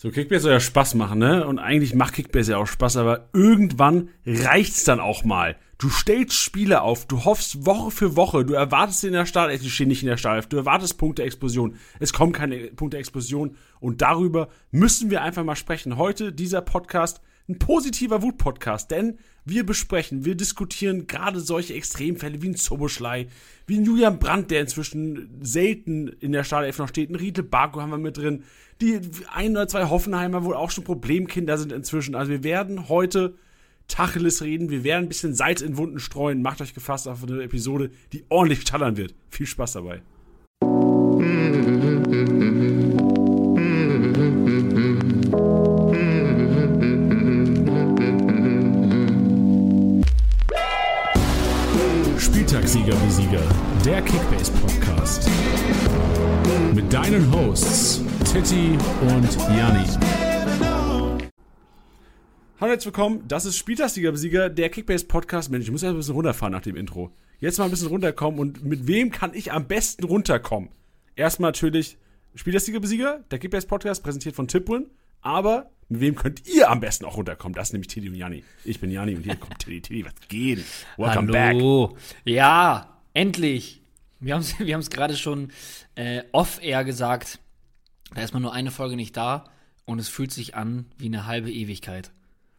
So, Kickbase soll ja Spaß machen, ne? Und eigentlich macht Kickbase ja auch Spaß, aber irgendwann reicht's dann auch mal. Du stellst Spiele auf, du hoffst Woche für Woche, du erwartest in der Startelf, die stehen nicht in der Startelf, du erwartest Punkte-Explosion. Es kommt keine Punkte-Explosion und darüber müssen wir einfach mal sprechen. Heute dieser Podcast ein positiver Wut-Podcast, denn wir besprechen, wir diskutieren gerade solche Extremfälle wie ein Zoboschlei, wie ein Julian Brandt, der inzwischen selten in der Startelf noch steht, ein Riedle Barco haben wir mit drin, die ein oder zwei Hoffenheimer wohl auch schon Problemkinder sind inzwischen. Also wir werden heute Tacheles reden, wir werden ein bisschen Salz in Wunden streuen. Macht euch gefasst auf eine Episode, die ordentlich schallern wird. Viel Spaß dabei. Spieltagssieger wie Sieger, der Kickbase Podcast. Mit deinen Hosts Titti und Janni. Hallo, herzlich willkommen. Das ist Spieltagssieger Besieger, der Kickbase Podcast. Mensch, ich muss ja ein bisschen runterfahren nach dem Intro. Jetzt mal ein bisschen runterkommen und mit wem kann ich am besten runterkommen? Erstmal natürlich Spieltagssieger Besieger, der Kickbase Podcast, präsentiert von Tipwin. Aber mit wem könnt ihr am besten auch runterkommen? Das ist nämlich Teddy und Janni. Ich bin Janni und hier kommt Teddy. Teddy, was geht? Welcome Hallo. back. Ja, endlich. Wir haben es wir gerade schon äh, off-air gesagt. Da ist man nur eine Folge nicht da und es fühlt sich an wie eine halbe Ewigkeit.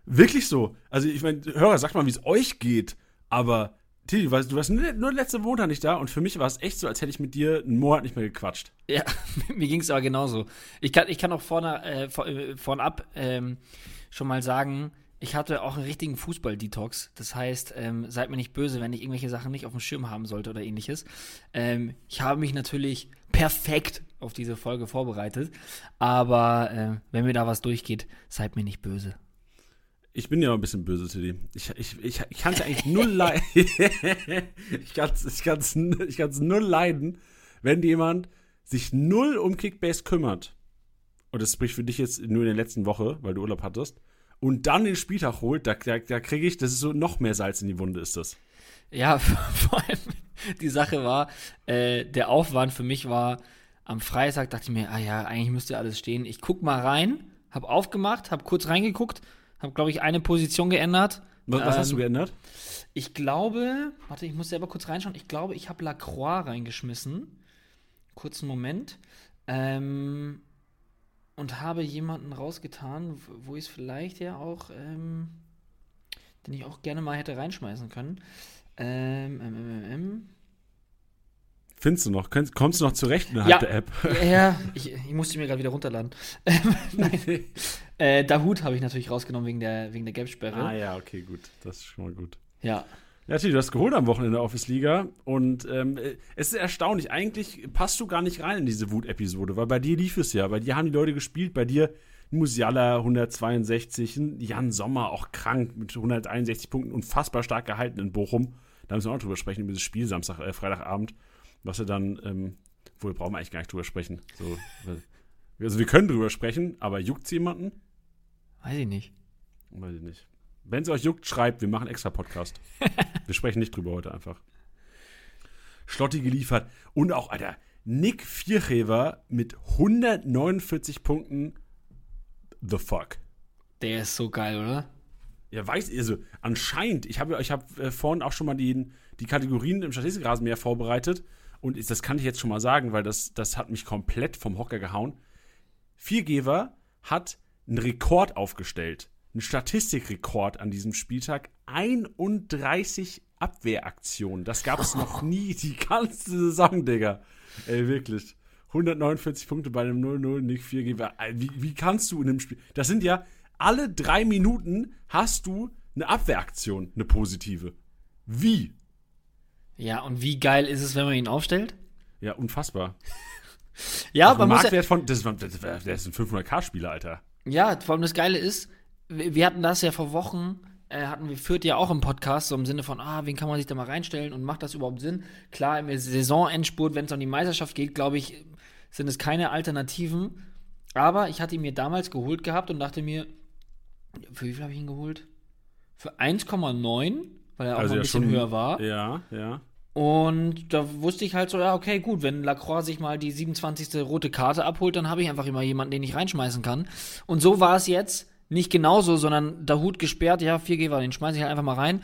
Wirklich so. Also ich meine, Hörer, sagt mal, wie es euch geht, aber Tilly, du warst, du warst nur letzte Monat nicht da und für mich war es echt so, als hätte ich mit dir einen Monat nicht mehr gequatscht. Ja, mir ging es aber genauso. Ich kann, ich kann auch vorne, äh, vor, äh, vornab ähm, schon mal sagen, ich hatte auch einen richtigen Fußball-Detox. Das heißt, ähm, seid mir nicht böse, wenn ich irgendwelche Sachen nicht auf dem Schirm haben sollte oder ähnliches. Ähm, ich habe mich natürlich perfekt auf diese Folge vorbereitet. Aber äh, wenn mir da was durchgeht, seid mir nicht böse. Ich bin ja ein bisschen böse, Tilly. Ich, ich, ich, ich kann es eigentlich null leiden. ich kann es ich kann's, ich null leiden, wenn jemand sich null um Kickbase kümmert. Und das spricht für dich jetzt nur in der letzten Woche, weil du Urlaub hattest und dann den Spieltag holt, da, da, da kriege ich, das ist so noch mehr Salz in die Wunde, ist das. Ja, vor allem die Sache war, äh, der Aufwand für mich war, am Freitag dachte ich mir, ah ja, eigentlich müsste alles stehen. Ich guck mal rein, hab aufgemacht, hab kurz reingeguckt, hab, glaube ich, eine Position geändert. Was, was ähm, hast du ähm, geändert? Ich glaube, warte, ich muss selber kurz reinschauen. Ich glaube, ich habe Lacroix reingeschmissen. Kurzen Moment. Ähm, und habe jemanden rausgetan, wo ich es vielleicht ja auch, ähm, den ich auch gerne mal hätte reinschmeißen können. Ähm, ähm, ähm, ähm. Findest du noch? Kommst du noch zurecht innerhalb ja, der App? Ja, ich, ich musste mir gerade wieder runterladen. Nein. äh, Dahut habe ich natürlich rausgenommen wegen der, wegen der Gap-Sperre. Ah ja, okay, gut. Das ist schon mal gut. Ja. Ja, natürlich, du hast geholt am Wochenende der Office Liga und ähm, es ist erstaunlich. Eigentlich passt du gar nicht rein in diese Wut-Episode, weil bei dir lief es ja. Bei dir haben die Leute gespielt, bei dir Musiala 162, Jan Sommer auch krank mit 161 Punkten, unfassbar stark gehalten in Bochum. Da müssen wir auch drüber sprechen, über das Spiel Samstag, äh, Freitagabend, was wir dann, ähm, wohl brauchen wir eigentlich gar nicht drüber sprechen. So, also wir können drüber sprechen, aber juckt es jemanden? Weiß ich nicht. Weiß ich nicht. Wenn es euch juckt, schreibt, wir machen extra Podcast. wir sprechen nicht drüber heute einfach. Schlotti geliefert. Und auch, Alter, Nick Vierhever mit 149 Punkten. The fuck. Der ist so geil, oder? Ja, weiß, also anscheinend, ich habe ich hab, äh, vorhin auch schon mal die, die Kategorien im Statistikrasenmeer vorbereitet und das kann ich jetzt schon mal sagen, weil das, das hat mich komplett vom Hocker gehauen. Viergeber hat einen Rekord aufgestellt ein Statistikrekord an diesem Spieltag. 31 Abwehraktionen. Das gab es noch nie, die ganze Saison, Digga. Ey, wirklich. 149 Punkte bei einem 0-0, nicht 4 wie, wie kannst du in dem Spiel. Das sind ja alle drei Minuten hast du eine Abwehraktion, eine positive. Wie? Ja, und wie geil ist es, wenn man ihn aufstellt? Ja, unfassbar. ja, aber Marktwert ja von, das ist, das ist ein 500k-Spieler, Alter. Ja, vor allem das Geile ist, wir hatten das ja vor Wochen, äh, hatten wir führt ja auch im Podcast, so im Sinne von, ah, wen kann man sich da mal reinstellen und macht das überhaupt Sinn? Klar, im Saisonendspurt, wenn es um die Meisterschaft geht, glaube ich, sind es keine Alternativen. Aber ich hatte ihn mir damals geholt gehabt und dachte mir, für wie viel habe ich ihn geholt? Für 1,9, weil er auch also ein bisschen schon, höher war. Ja, ja. Und da wusste ich halt so, ja, okay, gut, wenn Lacroix sich mal die 27. rote Karte abholt, dann habe ich einfach immer jemanden, den ich reinschmeißen kann. Und so war es jetzt nicht genauso, sondern der Hut gesperrt, ja, 4G war, den schmeiße ich halt einfach mal rein.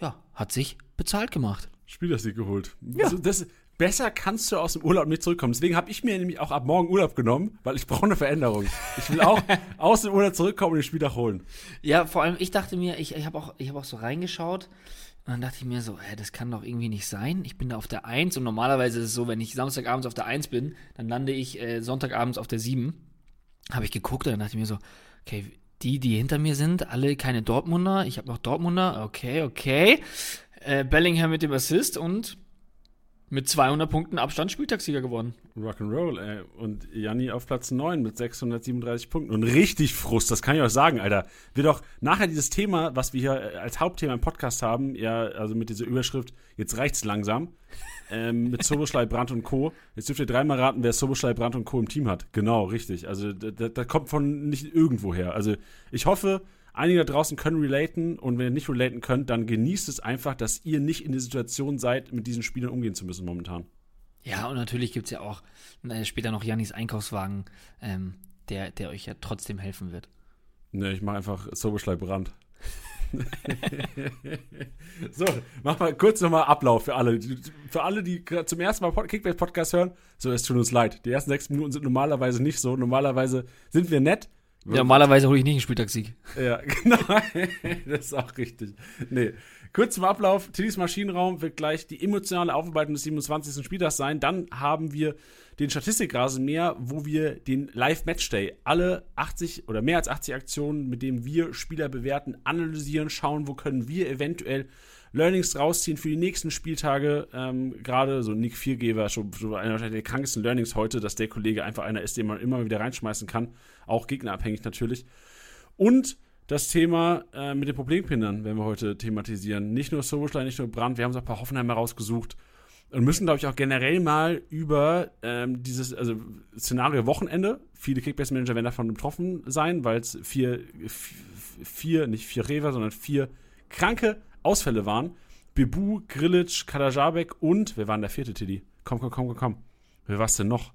Ja, hat sich bezahlt gemacht. Spielersieg geholt. Ja. Also das, besser kannst du aus dem Urlaub nicht zurückkommen. Deswegen habe ich mir nämlich auch ab morgen Urlaub genommen, weil ich brauche eine Veränderung. Ich will auch aus dem Urlaub zurückkommen und den Spieltag holen. Ja, vor allem, ich dachte mir, ich, ich habe auch, hab auch so reingeschaut und dann dachte ich mir so, hä, das kann doch irgendwie nicht sein. Ich bin da auf der 1 und normalerweise ist es so, wenn ich Samstagabends auf der 1 bin, dann lande ich äh, Sonntagabends auf der 7. Habe ich geguckt und dann dachte ich mir so, okay, die, die hinter mir sind, alle keine Dortmunder. Ich habe noch Dortmunder. Okay, okay. Äh, Bellingham mit dem Assist und mit 200 Punkten Abstand Spieltagssieger geworden. Rock'n'Roll, ey. Und Janni auf Platz 9 mit 637 Punkten. Und richtig Frust, das kann ich euch sagen, Alter. Wir doch nachher dieses Thema, was wir hier als Hauptthema im Podcast haben, ja, also mit dieser Überschrift, jetzt reicht's langsam, ähm, mit Soboschlei, Brandt und Co. Jetzt dürft ihr dreimal raten, wer Soboschlei, Brandt und Co. im Team hat. Genau, richtig. Also, das kommt von nicht irgendwoher. Also, ich hoffe, Einige da draußen können relaten und wenn ihr nicht relaten könnt, dann genießt es einfach, dass ihr nicht in der Situation seid, mit diesen Spielern umgehen zu müssen momentan. Ja, und natürlich gibt es ja auch äh, später noch Jannis Einkaufswagen, ähm, der, der euch ja trotzdem helfen wird. Ne, ich mache einfach Soberschlei Brand. so, mach mal kurz nochmal Ablauf für alle. Für alle, die zum ersten Mal Kickbase-Podcast hören, so, es tut uns leid. Die ersten sechs Minuten sind normalerweise nicht so. Normalerweise sind wir nett, ja, normalerweise hole ich nicht einen Spieltagssieg. Ja, genau. das ist auch richtig. Nee. Kurz zum Ablauf. Tillys Maschinenraum wird gleich die emotionale Aufarbeitung des 27. Spieltags sein. Dann haben wir den Statistikrasenmäher, wo wir den Live-Matchday, alle 80 oder mehr als 80 Aktionen, mit denen wir Spieler bewerten, analysieren, schauen, wo können wir eventuell Learnings rausziehen für die nächsten Spieltage. Ähm, Gerade so Nick Viergeber, schon, einer der krankesten Learnings heute, dass der Kollege einfach einer ist, den man immer wieder reinschmeißen kann. Auch gegnerabhängig natürlich. Und das Thema äh, mit den Problempindern werden wir heute thematisieren. Nicht nur Soulstein, nicht nur Brand, wir haben so ein paar Hoffenheimer rausgesucht und müssen, glaube ich, auch generell mal über ähm, dieses also Szenario Wochenende, viele Kickbase-Manager werden davon betroffen sein, weil es vier, vier, nicht vier Rever, sondern vier kranke Ausfälle waren. Bebu, Grilic, Kadajabek und, wer war denn der vierte, Tiddy? Komm, komm, komm, komm, komm. Wer war es denn noch?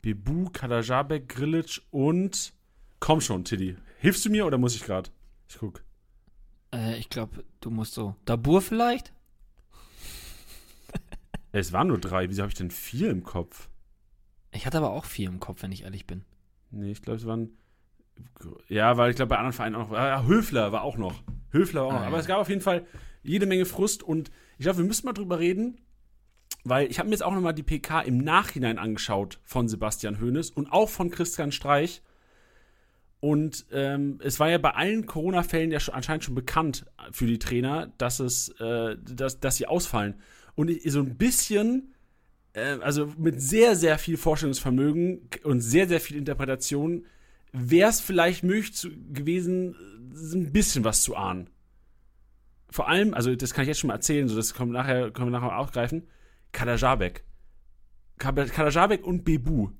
Bebu, Kadajabek, Grilic und. Komm schon, Tiddy. Hilfst du mir oder muss ich gerade? Ich guck. Äh, ich glaube, du musst so. Dabur vielleicht? es waren nur drei. Wieso habe ich denn vier im Kopf? Ich hatte aber auch vier im Kopf, wenn ich ehrlich bin. Nee, ich glaube, es waren. Ja, weil ich glaube, bei anderen Vereinen auch noch. Ah, Höfler war auch noch. Höfler auch noch. Ah, Aber ja. es gab auf jeden Fall jede Menge Frust und ich glaube, wir müssen mal drüber reden, weil ich habe mir jetzt auch nochmal die PK im Nachhinein angeschaut von Sebastian Hoeneß und auch von Christian Streich. Und ähm, es war ja bei allen Corona-Fällen ja schon, anscheinend schon bekannt für die Trainer, dass es, äh, dass, dass sie ausfallen. Und ich, so ein bisschen, äh, also mit sehr, sehr viel Vorstellungsvermögen und sehr, sehr viel Interpretation, wäre es vielleicht möglich zu, gewesen, ein bisschen was zu ahnen. Vor allem, also das kann ich jetzt schon mal erzählen, so das kommt nachher, können wir nachher aufgreifen. Kadajabek. Kadajabek und Bebu.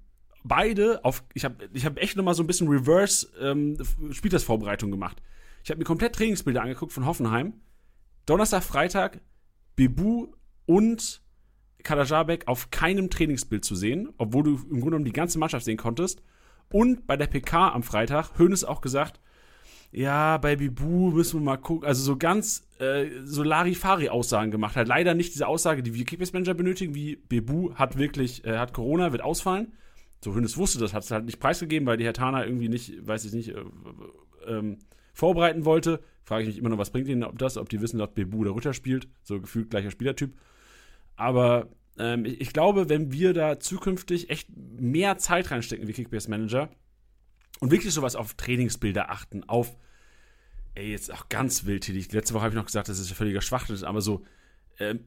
Beide auf, ich habe ich hab echt nochmal so ein bisschen Reverse ähm, Spielersvorbereitung gemacht. Ich habe mir komplett Trainingsbilder angeguckt von Hoffenheim. Donnerstag, Freitag, Bebu und Kadajabek auf keinem Trainingsbild zu sehen, obwohl du im Grunde genommen die ganze Mannschaft sehen konntest. Und bei der PK am Freitag, Hönes auch gesagt, ja, bei Bibu müssen wir mal gucken. Also so ganz äh, so Larifari-Aussagen gemacht. Hat leider nicht diese Aussage, die wir Kickbase-Manager benötigen, wie Bebu hat wirklich, äh, hat Corona, wird ausfallen. So Hönes wusste das, hat es halt nicht preisgegeben, weil die Herr Tana irgendwie nicht, weiß ich nicht, äh, ähm, vorbereiten wollte. Frage ich mich immer noch, was bringt ihnen ob das, ob die wissen, dass Bebu der Ritter spielt. So gefühlt gleicher Spielertyp. Aber ähm, ich, ich, glaube, wenn wir da zukünftig echt mehr Zeit reinstecken wie Kickbase-Manager, und wirklich sowas auf Trainingsbilder achten, auf, ey, jetzt auch ganz wild, letzte Woche habe ich noch gesagt, das ist ja völliger Schwachsinn, aber so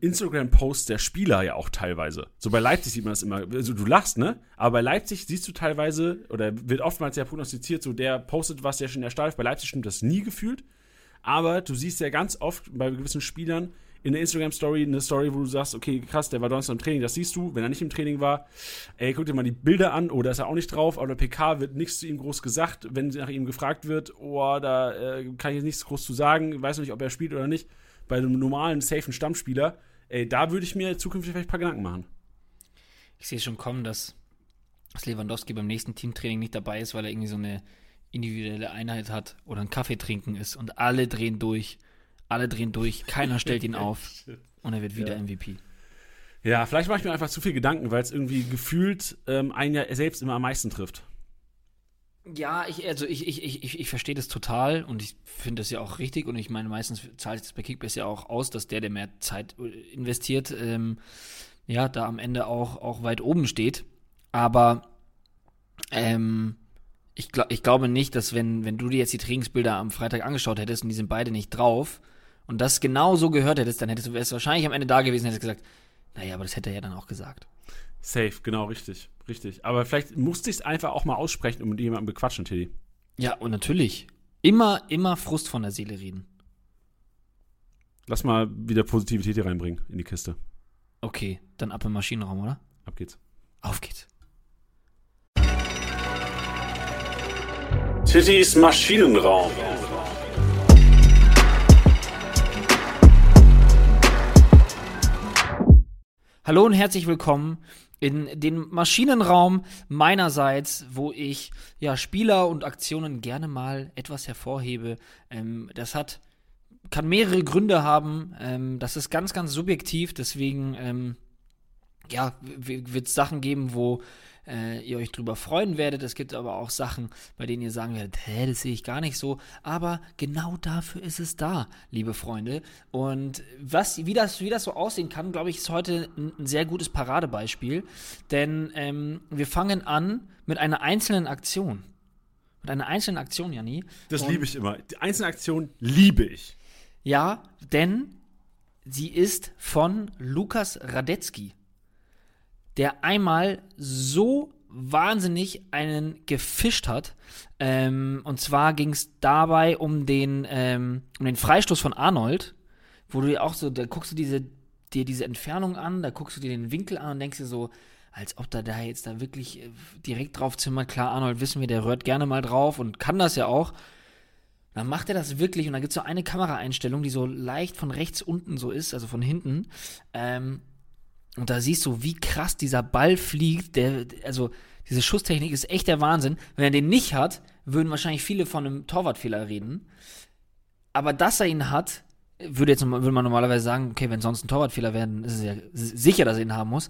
Instagram-Posts der Spieler ja auch teilweise. So bei Leipzig sieht man das immer, also du lachst, ne? Aber bei Leipzig siehst du teilweise, oder wird oftmals ja prognostiziert, so der postet was, der schon in der Stadt Bei Leipzig stimmt das nie gefühlt. Aber du siehst ja ganz oft bei gewissen Spielern, in der Instagram-Story eine Story, wo du sagst, okay, krass, der war Donnerstag im Training, das siehst du. Wenn er nicht im Training war, ey, guck dir mal die Bilder an, oder oh, ist er auch nicht drauf, aber der PK wird nichts zu ihm groß gesagt. Wenn nach ihm gefragt wird, oh, da äh, kann ich jetzt nichts groß zu sagen, weiß nicht, ob er spielt oder nicht. Bei einem normalen, safen Stammspieler ey, da würde ich mir zukünftig vielleicht ein paar Gedanken machen. Ich sehe schon kommen, dass, dass Lewandowski beim nächsten Teamtraining nicht dabei ist, weil er irgendwie so eine individuelle Einheit hat oder einen Kaffee trinken ist und alle drehen durch. Alle drehen durch, keiner stellt ihn auf und er wird wieder Ja. MVP. Ja, vielleicht mache ich mir einfach zu viel Gedanken, weil es irgendwie gefühlt ähm, einen ja selbst immer am meisten trifft. Ja, ich, also ich, ich, ich, ich, verstehe das total und ich finde das ja auch richtig und ich meine, meistens zahlt es bei Kickbase ja auch aus, dass der, der mehr Zeit äh, investiert, ähm, ja, da am Ende auch, auch weit oben steht. Aber ähm, ich, glaub, ich glaube nicht, dass wenn, wenn du dir jetzt die Trainingsbilder am Freitag angeschaut hättest und die sind beide nicht drauf und das genau so gehört hättest, dann hättest du wärst wahrscheinlich am Ende da gewesen und hättest gesagt, naja, aber das hätte er ja dann auch gesagt. Safe, genau, richtig. Richtig. Aber vielleicht musste ich es einfach auch mal aussprechen und mit jemandem bequatschen, Teddy. Ja, und natürlich. Immer, immer Frust von der Seele reden. Lass mal wieder Positivität hier reinbringen in die Kiste. Okay, dann ab im Maschinenraum, oder? Ab geht's. Auf geht's. Tittys Maschinenraum. Hallo und herzlich willkommen in den Maschinenraum meinerseits, wo ich ja Spieler und Aktionen gerne mal etwas hervorhebe. Ähm, das hat kann mehrere Gründe haben. Ähm, das ist ganz, ganz subjektiv. Deswegen ähm, ja, wird es Sachen geben, wo äh, ihr euch drüber freuen werdet. Es gibt aber auch Sachen, bei denen ihr sagen werdet, hä, das sehe ich gar nicht so. Aber genau dafür ist es da, liebe Freunde. Und was, wie, das, wie das so aussehen kann, glaube ich, ist heute ein, sehr gutes Paradebeispiel. Denn ähm, wir fangen an mit einer einzelnen Aktion. Mit einer einzelnen Aktion, Janni. Das Und- liebe ich immer. Die einzelne Aktion liebe ich. Ja, denn sie ist von Lukas Radetzky, der einmal so wahnsinnig einen gefischt hat. Ähm, und zwar ging es dabei um den, ähm, um den Freistoß von Arnold, wo du dir auch so, da guckst du diese, dir diese Entfernung an, da guckst du dir den Winkel an und denkst dir so, als ob da da jetzt da wirklich äh, direkt drauf zimmert. Klar, Arnold wissen wir, der rührt gerne mal drauf und kann das ja auch. Dann macht er das wirklich und da gibt es so eine Kameraeinstellung, die so leicht von rechts unten so ist, also von hinten. Ähm, und da siehst du, wie krass dieser Ball fliegt. Der, also diese Schusstechnik ist echt der Wahnsinn. Wenn er den nicht hat, würden wahrscheinlich viele von einem Torwartfehler reden. Aber dass er ihn hat, würde jetzt würde man normalerweise sagen, okay, wenn sonst ein Torwartfehler wäre, dann ist es ja sicher, dass er ihn haben muss.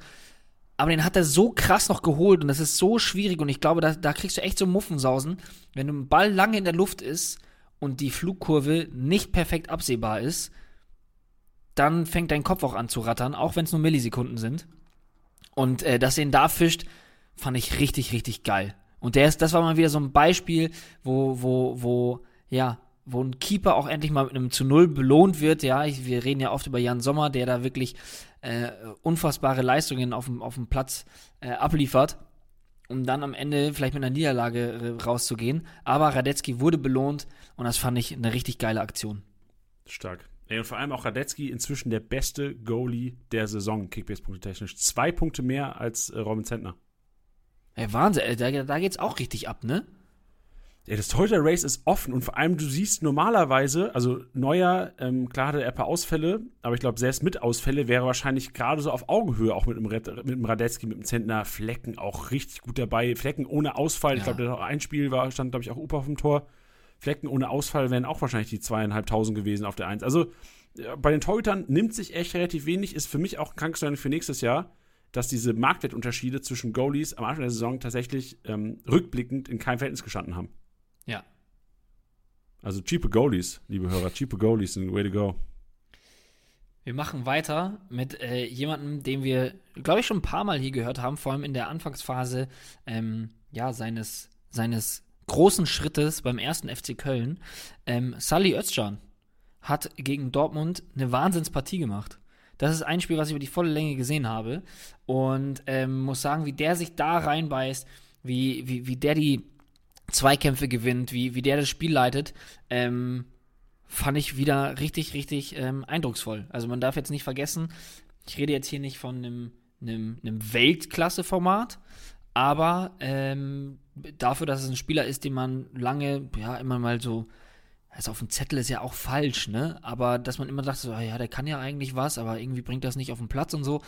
Aber den hat er so krass noch geholt und das ist so schwierig und ich glaube, da, da kriegst du echt so Muffensausen, wenn ein Ball lange in der Luft ist und die Flugkurve nicht perfekt absehbar ist, dann fängt dein Kopf auch an zu rattern, auch wenn es nur Millisekunden sind. Und äh, dass ihn da fischt, fand ich richtig, richtig geil. Und der ist, das war mal wieder so ein Beispiel, wo, wo, wo, ja, wo ein Keeper auch endlich mal mit einem zu Null belohnt wird. Ja, ich, wir reden ja oft über Jan Sommer, der da wirklich äh, unfassbare Leistungen auf dem, auf dem Platz äh, abliefert, um dann am Ende vielleicht mit einer Niederlage äh, rauszugehen. Aber Radetzky wurde belohnt und das fand ich eine richtig geile Aktion. Stark. Ey, und vor allem auch Radetzky inzwischen der beste Goalie der Saison, Kickbase-Punkte technisch. Zwei Punkte mehr als äh, Robin Zentner. Ey, Wahnsinn, ey, da, da geht's auch richtig ab, ne? Ja, das Torhüter Race ist offen und vor allem du siehst normalerweise, also Neuer, ähm, klar hatte er ein paar Ausfälle, aber ich glaube, selbst mit Ausfälle wäre wahrscheinlich gerade so auf Augenhöhe auch mit dem, Red, mit dem Radetzky, mit dem Zentner, Flecken auch richtig gut dabei. Flecken ohne Ausfall, ich Ja. glaube, der hat auch ein Spiel war, stand, glaube ich, auch Upa auf dem Tor. Flecken ohne Ausfall wären auch wahrscheinlich die zweieinhalbtausend gewesen auf der Eins. Also bei den Torhütern nimmt sich echt relativ wenig, ist für mich auch ein Krankstein für nächstes Jahr, dass diese Marktwertunterschiede zwischen Goalies am Anfang der Saison tatsächlich ähm, rückblickend in keinem Verhältnis gestanden haben. Ja. Also cheape Goalies, liebe Hörer, cheape Goalies sind way to go. Wir machen weiter mit äh, jemandem, den wir, glaube ich, schon ein paar Mal hier gehört haben, vor allem in der Anfangsphase ähm, ja, seines, seines großen Schrittes beim ersten FC Köln. Ähm, Sally Özcan hat gegen Dortmund eine Wahnsinnspartie gemacht. Das ist ein Spiel, was ich über die volle Länge gesehen habe. Und ähm, muss sagen, wie der sich da reinbeißt, wie, wie, wie der die Zweikämpfe gewinnt, wie, wie der das Spiel leitet, ähm, fand ich wieder richtig, richtig ähm, eindrucksvoll. Also man darf jetzt nicht vergessen, ich rede jetzt hier nicht von einem, einem, einem Weltklasse-Format, aber ähm, dafür, dass es ein Spieler ist, den man lange, ja, immer mal so also auf dem Zettel ist ja auch falsch, ne? Aber dass man immer dachte, so, ah ja, der kann ja eigentlich was, aber irgendwie bringt das nicht auf den Platz und so.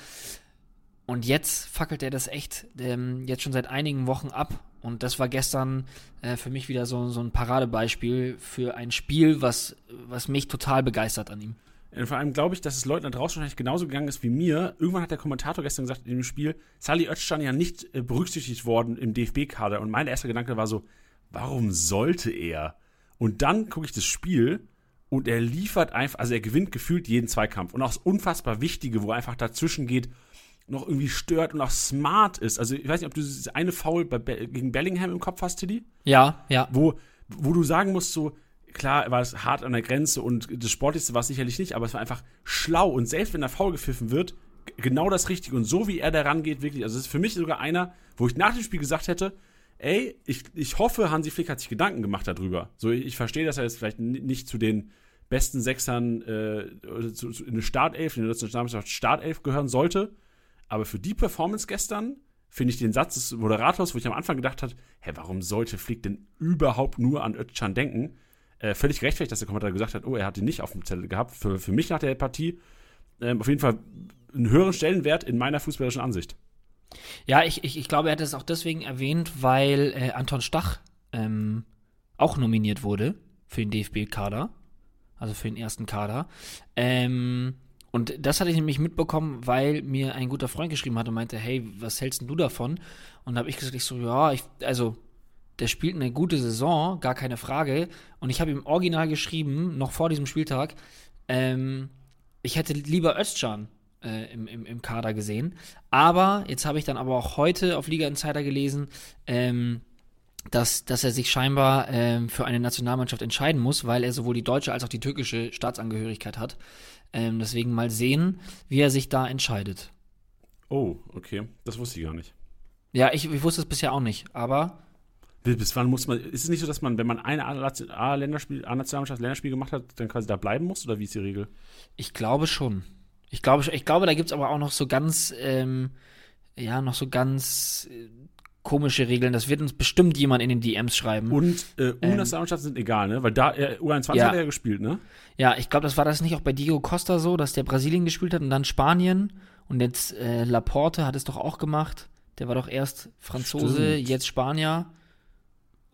Und jetzt fackelt er das echt ähm, jetzt schon seit einigen Wochen ab. Und das war gestern äh, für mich wieder so, so ein Paradebeispiel für ein Spiel, was, was mich total begeistert an ihm. Und vor allem glaube ich, dass es Leuten da draußen wahrscheinlich genauso gegangen ist wie mir. Irgendwann hat der Kommentator gestern gesagt in dem Spiel, Sally Özcan ja nicht äh, berücksichtigt worden im DFB-Kader. Und mein erster Gedanke war so, warum sollte er? Und dann gucke ich das Spiel und er liefert einfach, also er gewinnt gefühlt jeden Zweikampf. Und auch das unfassbar Wichtige, wo er einfach dazwischen geht, noch irgendwie stört und auch smart ist. Also ich weiß nicht, ob du dieses eine Foul bei Be gegen Bellingham im Kopf hast, Tilly? Ja, ja. Wo, wo du sagen musst, so, klar war es hart an der Grenze und das Sportlichste war es sicherlich nicht, aber es war einfach schlau und selbst wenn der Foul gepfiffen wird, genau das Richtige und so wie er da rangeht, wirklich, also es ist für mich sogar einer, wo ich nach dem Spiel gesagt hätte, ey, ich, ich hoffe, Hansi Flick hat sich Gedanken gemacht darüber. So, ich, ich verstehe, dass er jetzt vielleicht nicht zu den besten Sechsern äh, zu, zu, in der Startelf, in der Nationalmannschaft Startelf gehören sollte, aber für die Performance gestern finde ich den Satz des Moderators, wo ich am Anfang gedacht habe, hä, warum sollte Flick denn überhaupt nur an Özcan denken? Äh, völlig gerechtfertigt, dass der Kommentator gesagt hat, oh, er hat ihn nicht auf dem Zettel gehabt. Für, für mich nach der Partie ähm, auf jeden Fall einen höheren Stellenwert in meiner fußballerischen Ansicht. Ja, ich, ich, ich glaube, er hat es auch deswegen erwähnt, weil äh, Anton Stach ähm, auch nominiert wurde für den DFB-Kader, also für den ersten Kader. Ähm, und das hatte ich nämlich mitbekommen, weil mir ein guter Freund geschrieben hat und meinte, hey, was hältst du davon? Und da habe ich gesagt, ich so, ja, ich, also der spielt eine gute Saison, gar keine Frage. Und ich habe ihm original geschrieben, noch vor diesem Spieltag, ähm, ich hätte lieber Özcan äh, im, im, im Kader gesehen. Aber jetzt habe ich dann aber auch heute auf Liga Insider gelesen, ähm, dass, dass er sich scheinbar ähm, für eine Nationalmannschaft entscheiden muss, weil er sowohl die deutsche als auch die türkische Staatsangehörigkeit hat. Ähm, deswegen mal sehen, wie er sich da entscheidet. Oh, okay. Das wusste ich gar nicht. Ja, ich, ich wusste es bisher auch nicht, aber. Bis wann muss man. Ist es nicht so, dass man, wenn man eine A-Länderspiel, A-Nationalmannschaft Länderspiel gemacht hat, dann quasi da bleiben muss? Oder wie ist die Regel? Ich glaube schon. Ich glaube, ich glaube da gibt es aber auch noch so ganz, ähm, ja, noch so ganz äh, komische Regeln. Das wird uns bestimmt jemand in den DMs schreiben. Und äh, U-Nationalmannschaften ähm, sind egal, ne? Weil da, äh, U21 ja. hat er ja gespielt, ne? Ja, ich glaube, das war das nicht auch bei Diego Costa so, dass der Brasilien gespielt hat und dann Spanien. Und jetzt äh, Laporte hat es doch auch gemacht. Der war doch erst Franzose, Stimmt. jetzt Spanier.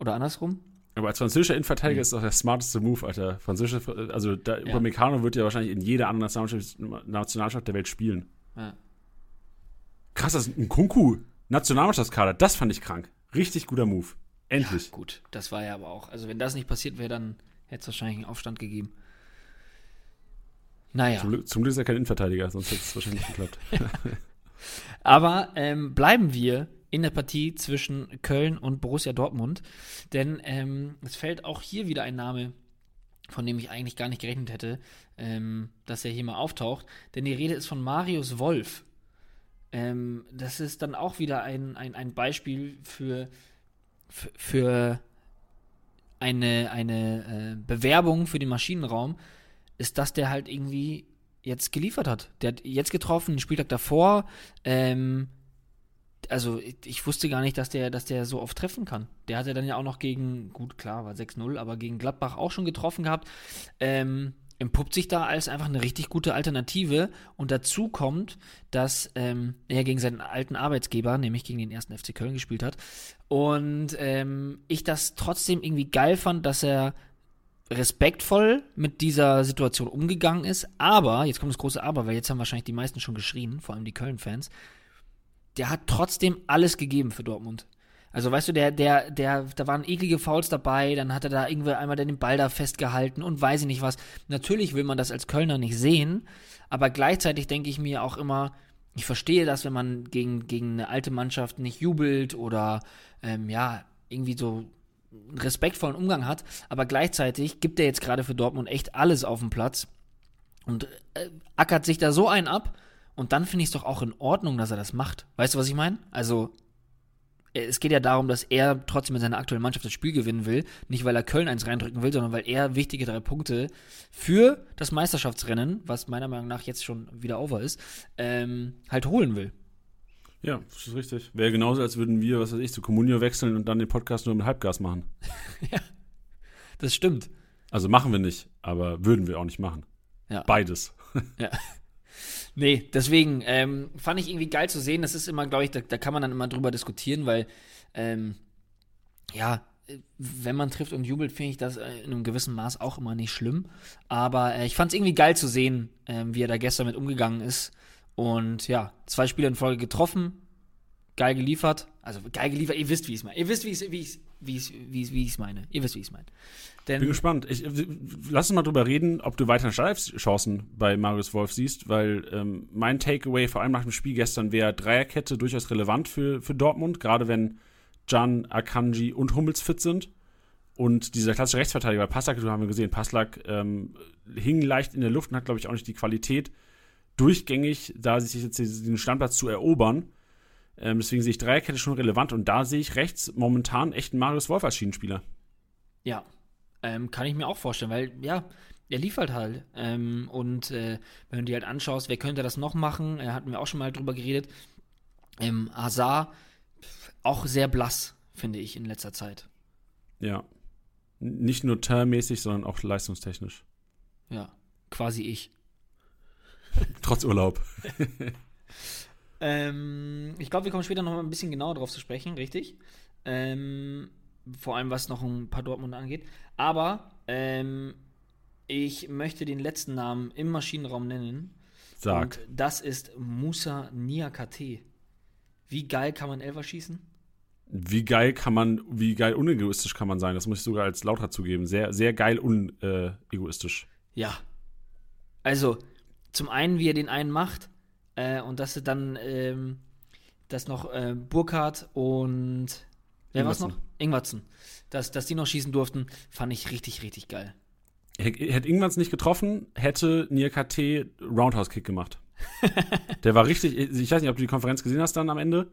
Oder andersrum? Aber als französischer Innenverteidiger mhm. ist das auch der smarteste Move, Alter. Französische, also da, ja. Upamecano wird ja wahrscheinlich in jeder anderen Nationalmannschaft, Nationalmannschaft der Welt spielen. Ja. Krass, das ist ein Kunku Nationalmannschaftskader, das fand ich krank. Richtig guter Move. Endlich. Ja, gut, das war ja aber auch. Also wenn das nicht passiert wäre, dann hätte es wahrscheinlich einen Aufstand gegeben. Naja. Zum, zum Glück ist er kein Innenverteidiger, sonst hätte es wahrscheinlich geklappt. aber ähm, bleiben wir in der Partie zwischen Köln und Borussia Dortmund. Denn ähm, es fällt auch hier wieder ein Name, von dem ich eigentlich gar nicht gerechnet hätte, ähm, dass er hier mal auftaucht. Denn die Rede ist von Marius Wolf. Ähm, das ist dann auch wieder ein, ein, ein Beispiel für, für, eine, eine äh, Bewerbung für den Maschinenraum, ist, dass der halt irgendwie jetzt geliefert hat. Der hat jetzt getroffen, den Spieltag davor, ähm, also ich wusste gar nicht, dass der, dass der so oft treffen kann. Der hat ja dann ja auch noch gegen, gut, klar, war 6-0, aber gegen Gladbach auch schon getroffen gehabt. Ähm, entpuppt sich da als einfach eine richtig gute Alternative. Und dazu kommt, dass ähm, er gegen seinen alten Arbeitsgeber, nämlich gegen den ersten FC Köln gespielt hat. Und ähm, ich das trotzdem irgendwie geil fand, dass er respektvoll mit dieser Situation umgegangen ist. Aber, jetzt kommt das große Aber, weil jetzt haben wahrscheinlich die meisten schon geschrien, vor allem die Köln-Fans der hat trotzdem alles gegeben für Dortmund. Also weißt du, der, der, der, da waren eklige Fouls dabei, dann hat er da irgendwie einmal den Ball da festgehalten und weiß ich nicht was. Natürlich will man das als Kölner nicht sehen, aber gleichzeitig denke ich mir auch immer, ich verstehe das, wenn man gegen, gegen eine alte Mannschaft nicht jubelt oder ähm, ja, irgendwie so einen respektvollen Umgang hat, aber gleichzeitig gibt er jetzt gerade für Dortmund echt alles auf dem Platz und äh, ackert sich da so einen ab und dann finde ich es doch auch in Ordnung, dass er das macht. Weißt du, was ich meine? Also, es geht ja darum, dass er trotzdem mit seiner aktuellen Mannschaft das Spiel gewinnen will. Nicht, weil er Köln eins reindrücken will, sondern weil er wichtige drei Punkte für das Meisterschaftsrennen, was meiner Meinung nach jetzt schon wieder over ist, ähm, halt holen will. Ja, das ist richtig. Wäre genauso, als würden wir, was weiß ich, zu Communio wechseln und dann den Podcast nur mit Halbgas machen. ja, das stimmt. Also machen wir nicht, aber würden wir auch nicht machen. Ja. Beides. Ja. Nee, deswegen ähm, fand ich irgendwie geil zu sehen. Das ist immer, glaube ich, da, da, kann man dann immer drüber diskutieren, weil, ähm, ja, wenn man trifft und jubelt, finde ich das äh, in einem gewissen Maß auch immer nicht schlimm. Aber äh, ich fand es irgendwie geil zu sehen, äh, wie er da gestern mit umgegangen ist. Und ja, zwei Spiele in Folge getroffen, geil geliefert. Also geil geliefert, ihr wisst, wie ich es meine. Ihr wisst, wie ich es wie wie wie meine. Ihr wisst, wie ich es meine. Denn Bin gespannt. Ich, lass uns mal drüber reden, ob du weiter Chancen bei Marius Wolf siehst, weil ähm, mein Takeaway, vor allem nach dem Spiel gestern, wäre Dreierkette durchaus relevant für, für Dortmund, gerade wenn Jan, Akanji und Hummels fit sind. Und dieser klassische Rechtsverteidiger, Passlack, du haben wir gesehen, Passlack ähm, hing leicht in der Luft und hat, glaube ich, auch nicht die Qualität, durchgängig da sich jetzt diesen Standplatz zu erobern. Ähm, deswegen sehe ich Dreierkette schon relevant und da sehe ich rechts momentan echt einen Marius Wolf als Schienenspieler. Ja, ähm, kann ich mir auch vorstellen, weil ja, er liefert halt. Ähm, und äh, wenn du dir halt anschaust, wer könnte das noch machen, äh, hatten wir auch schon mal drüber geredet. Ähm, Hazard, auch sehr blass, finde ich, in letzter Zeit. Ja. Nicht nur termmäßig, sondern auch leistungstechnisch. Ja, quasi ich. Trotz Urlaub. ähm, ich glaube, wir kommen später noch mal ein bisschen genauer drauf zu sprechen, richtig? Ähm, vor allem was noch ein paar Dortmund angeht. Aber ähm, ich möchte den letzten Namen im Maschinenraum nennen. Sag. Und das ist Musa Niakate. Wie geil kann man Elfer schießen? Wie geil kann man, wie geil unegoistisch kann man sein? Das muss ich sogar als lauter zugeben. Sehr, sehr geil unegoistisch. Äh, ja. Also, zum einen, wie er den einen macht, äh, und dass er dann, ähm, dass noch äh, Burkhardt und wer war es noch? Ingwatzen. Dass, dass die noch schießen durften, fand ich richtig, richtig geil. Hätte Ingwatz nicht getroffen, hätte KT Roundhouse-Kick gemacht. Der war richtig, ich weiß nicht, ob du die Konferenz gesehen hast dann am Ende,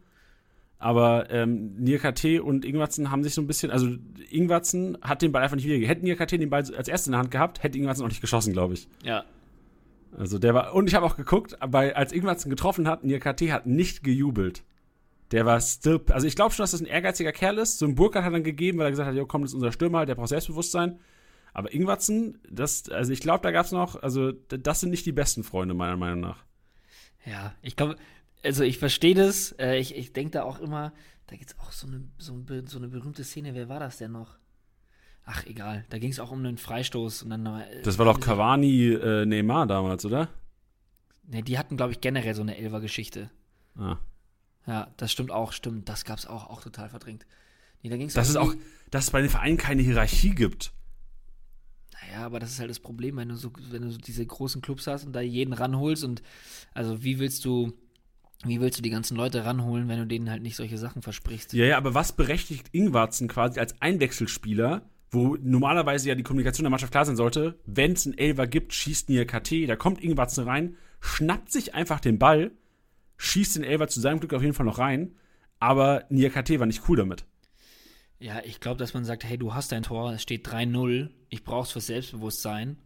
aber ähm, KT und Ingwatzen haben sich so ein bisschen, also Ingwatzen hat den Ball einfach nicht wieder. Hätten KT den Ball als erstes in der Hand gehabt, hätte Ingwatzen auch nicht geschossen, glaube ich. Ja. Also der war, und ich habe auch geguckt, weil als Ingwatzen getroffen hat, KT hat nicht gejubelt. Der war still, also ich glaube schon, dass das ein ehrgeiziger Kerl ist. So ein Burkhardt hat dann gegeben, weil er gesagt hat, jo, komm, das ist unser Stürmer, der braucht Selbstbewusstsein. Aber Ingwatzen, das, also ich glaube, da gab es noch, also das sind nicht die besten Freunde, meiner Meinung nach. Ja, ich glaube, also ich verstehe das. Äh, ich ich denke da auch immer, da gibt es auch so eine, so, so eine berühmte Szene, wer war das denn noch? Ach, egal. Da ging es auch um einen Freistoß und dann. Äh, das war doch Cavani äh, Neymar damals, oder? Ne, die hatten, glaube ich, generell so eine Elfer-Geschichte. Ah. Ja, das stimmt auch, stimmt. Das gab es auch, auch total verdrängt. Nee, da ging's das ist auch, dass es bei den Vereinen keine Hierarchie gibt. Naja, aber das ist halt das Problem, wenn du so, wenn du so diese großen Clubs hast und da jeden ranholst und also wie willst du, wie willst du die ganzen Leute ranholen, wenn du denen halt nicht solche Sachen versprichst? Ja, ja, aber was berechtigt Ingwarzen quasi als Einwechselspieler, wo normalerweise ja die Kommunikation der Mannschaft klar sein sollte, wenn es einen Elver gibt, schießt Nia KT, da kommt Ingwarzen rein, schnappt sich einfach den Ball schießt den Elfer zu seinem Glück auf jeden Fall noch rein, aber Niakate war nicht cool damit. Ja, ich glaube, dass man sagt, hey, du hast dein Tor, es steht 3-0, ich brauch's fürs Selbstbewusstsein.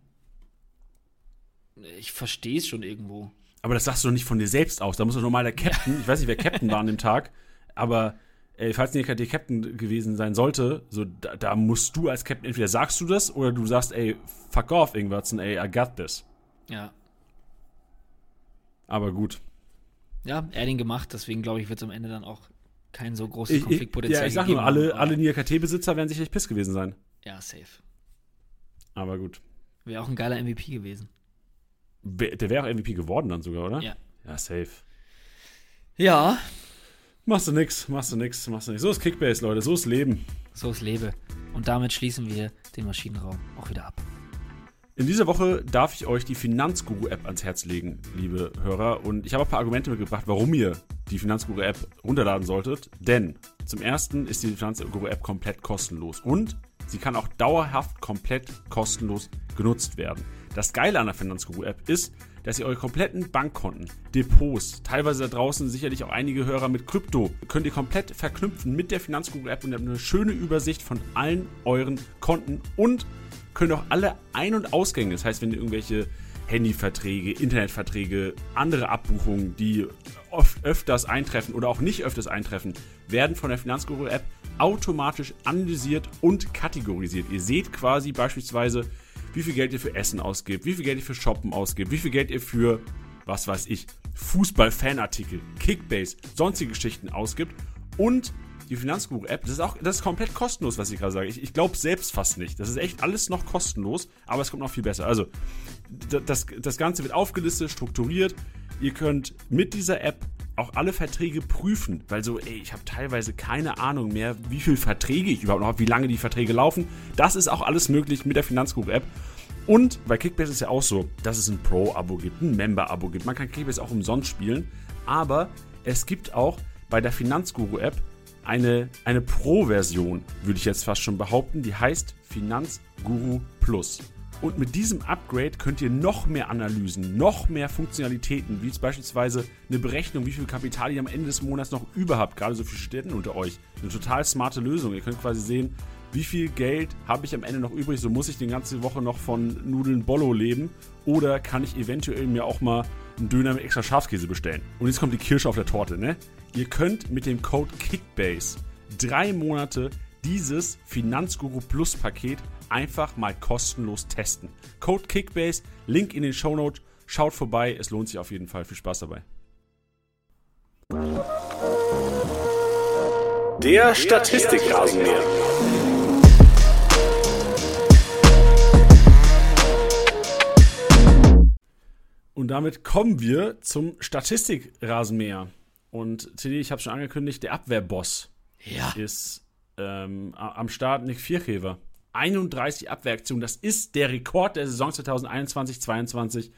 Ich verstehe es schon irgendwo. Aber das sagst du doch nicht von dir selbst aus. Da muss doch normal der Captain, ja. ich weiß nicht, wer Captain war an dem Tag, aber ey, falls Niakate Captain gewesen sein sollte, so da, da, musst du als Captain entweder sagst du das oder du sagst, ey, fuck off, Ingwertsen, ey, I got this. Ja. Aber gut ja, er hat ihn gemacht, deswegen glaube ich, wird es am Ende dann auch kein so großes Konfliktpotenzial Ja, ich sag nur, alle, alle NIAKT-Besitzer werden sicherlich piss gewesen sein. Ja, safe. Aber gut. Wäre auch ein geiler MVP gewesen. Der wäre auch MVP geworden dann sogar, oder? Ja. Ja, safe. Ja. Machst du nix, machst du nix, machst du nix. So ist Kickbase, Leute, so ist Leben. So ist Lebe. Und damit schließen wir den Maschinenraum auch wieder ab. In dieser Woche darf ich euch die Finanzguru-App ans Herz legen, liebe Hörer. Und ich habe ein paar Argumente mitgebracht, warum ihr die Finanzguru-App runterladen solltet. Denn zum ersten ist die Finanzguru-App komplett kostenlos und sie kann auch dauerhaft komplett kostenlos genutzt werden. Das Geile an der Finanzguru-App ist, dass ihr eure kompletten Bankkonten, Depots, teilweise da draußen sicherlich auch einige Hörer mit Krypto, könnt ihr komplett verknüpfen mit der Finanzguru-App und ihr habt eine schöne Übersicht von allen euren Konten und können auch alle Ein- und Ausgänge, das heißt, wenn ihr irgendwelche Handyverträge, Internetverträge, andere Abbuchungen, die oft öfters eintreffen oder auch nicht öfters eintreffen, werden von der Finanzguru-App automatisch analysiert und kategorisiert. Ihr seht quasi beispielsweise, wie viel Geld ihr für Essen ausgibt, wie viel Geld ihr für Shoppen ausgibt, wie viel Geld ihr für, was weiß ich, Fußball-Fanartikel, Kickbase, sonstige Geschichten ausgibt und die Finanzguru-App, das ist auch das ist komplett kostenlos, was ich gerade sage. Ich, ich glaube selbst fast nicht. Das ist echt alles noch kostenlos, aber es kommt noch viel besser. Also, das, das Ganze wird aufgelistet, strukturiert. Ihr könnt mit dieser App auch alle Verträge prüfen, weil so, ey, ich habe teilweise keine Ahnung mehr, wie viele Verträge ich überhaupt noch habe, wie lange die Verträge laufen. Das ist auch alles möglich mit der Finanzguru-App. Und bei Kickbase ist ja auch so, dass es ein Pro-Abo gibt, ein Member-Abo gibt. Man kann Kickbase auch umsonst spielen, aber es gibt auch bei der Finanzguru-App eine, eine Pro-Version, würde ich jetzt fast schon behaupten, die heißt Finanzguru Plus. Und mit diesem Upgrade könnt ihr noch mehr Analysen, noch mehr Funktionalitäten, wie beispielsweise eine Berechnung, wie viel Kapital ihr am Ende des Monats noch überhaupt, gerade so viele Studenten unter euch. Eine total smarte Lösung. Ihr könnt quasi sehen, wie viel Geld habe ich am Ende noch übrig, so muss ich die ganze Woche noch von Nudeln Bollo leben oder kann ich eventuell mir auch mal einen Döner mit extra Schafskäse bestellen. Und jetzt kommt die Kirsche auf der Torte, ne? Ihr könnt mit dem Code Kickbase drei Monate dieses Finanzguru Plus Paket einfach mal kostenlos testen. Code Kickbase, Link in den Show Notes. Schaut vorbei, es lohnt sich auf jeden Fall. Viel Spaß dabei. Der Statistikrasenmäher. Und damit kommen wir zum Statistikrasenmäher. Und CD, ich habe schon angekündigt, der Abwehrboss Ja. ist ähm, am Start Nick Viergeber. 31 Abwehraktionen, das ist der Rekord der Saison 2021-22.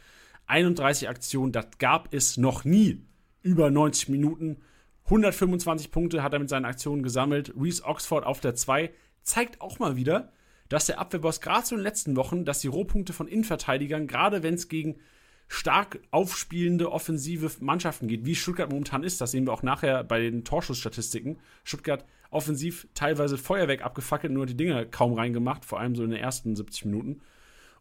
31 Aktionen, das gab es noch nie. Über 90 Minuten. 125 Punkte hat er mit seinen Aktionen gesammelt. Reese Oxford auf der 2 zeigt auch mal wieder, dass der Abwehrboss gerade so in den letzten Wochen, dass die Rohpunkte von Innenverteidigern, gerade wenn es gegen stark aufspielende offensive Mannschaften geht, wie Stuttgart momentan ist, das sehen wir auch nachher bei den Torschussstatistiken. Stuttgart offensiv teilweise Feuerwerk abgefackelt, nur die Dinger kaum reingemacht, vor allem so in den ersten 70 Minuten.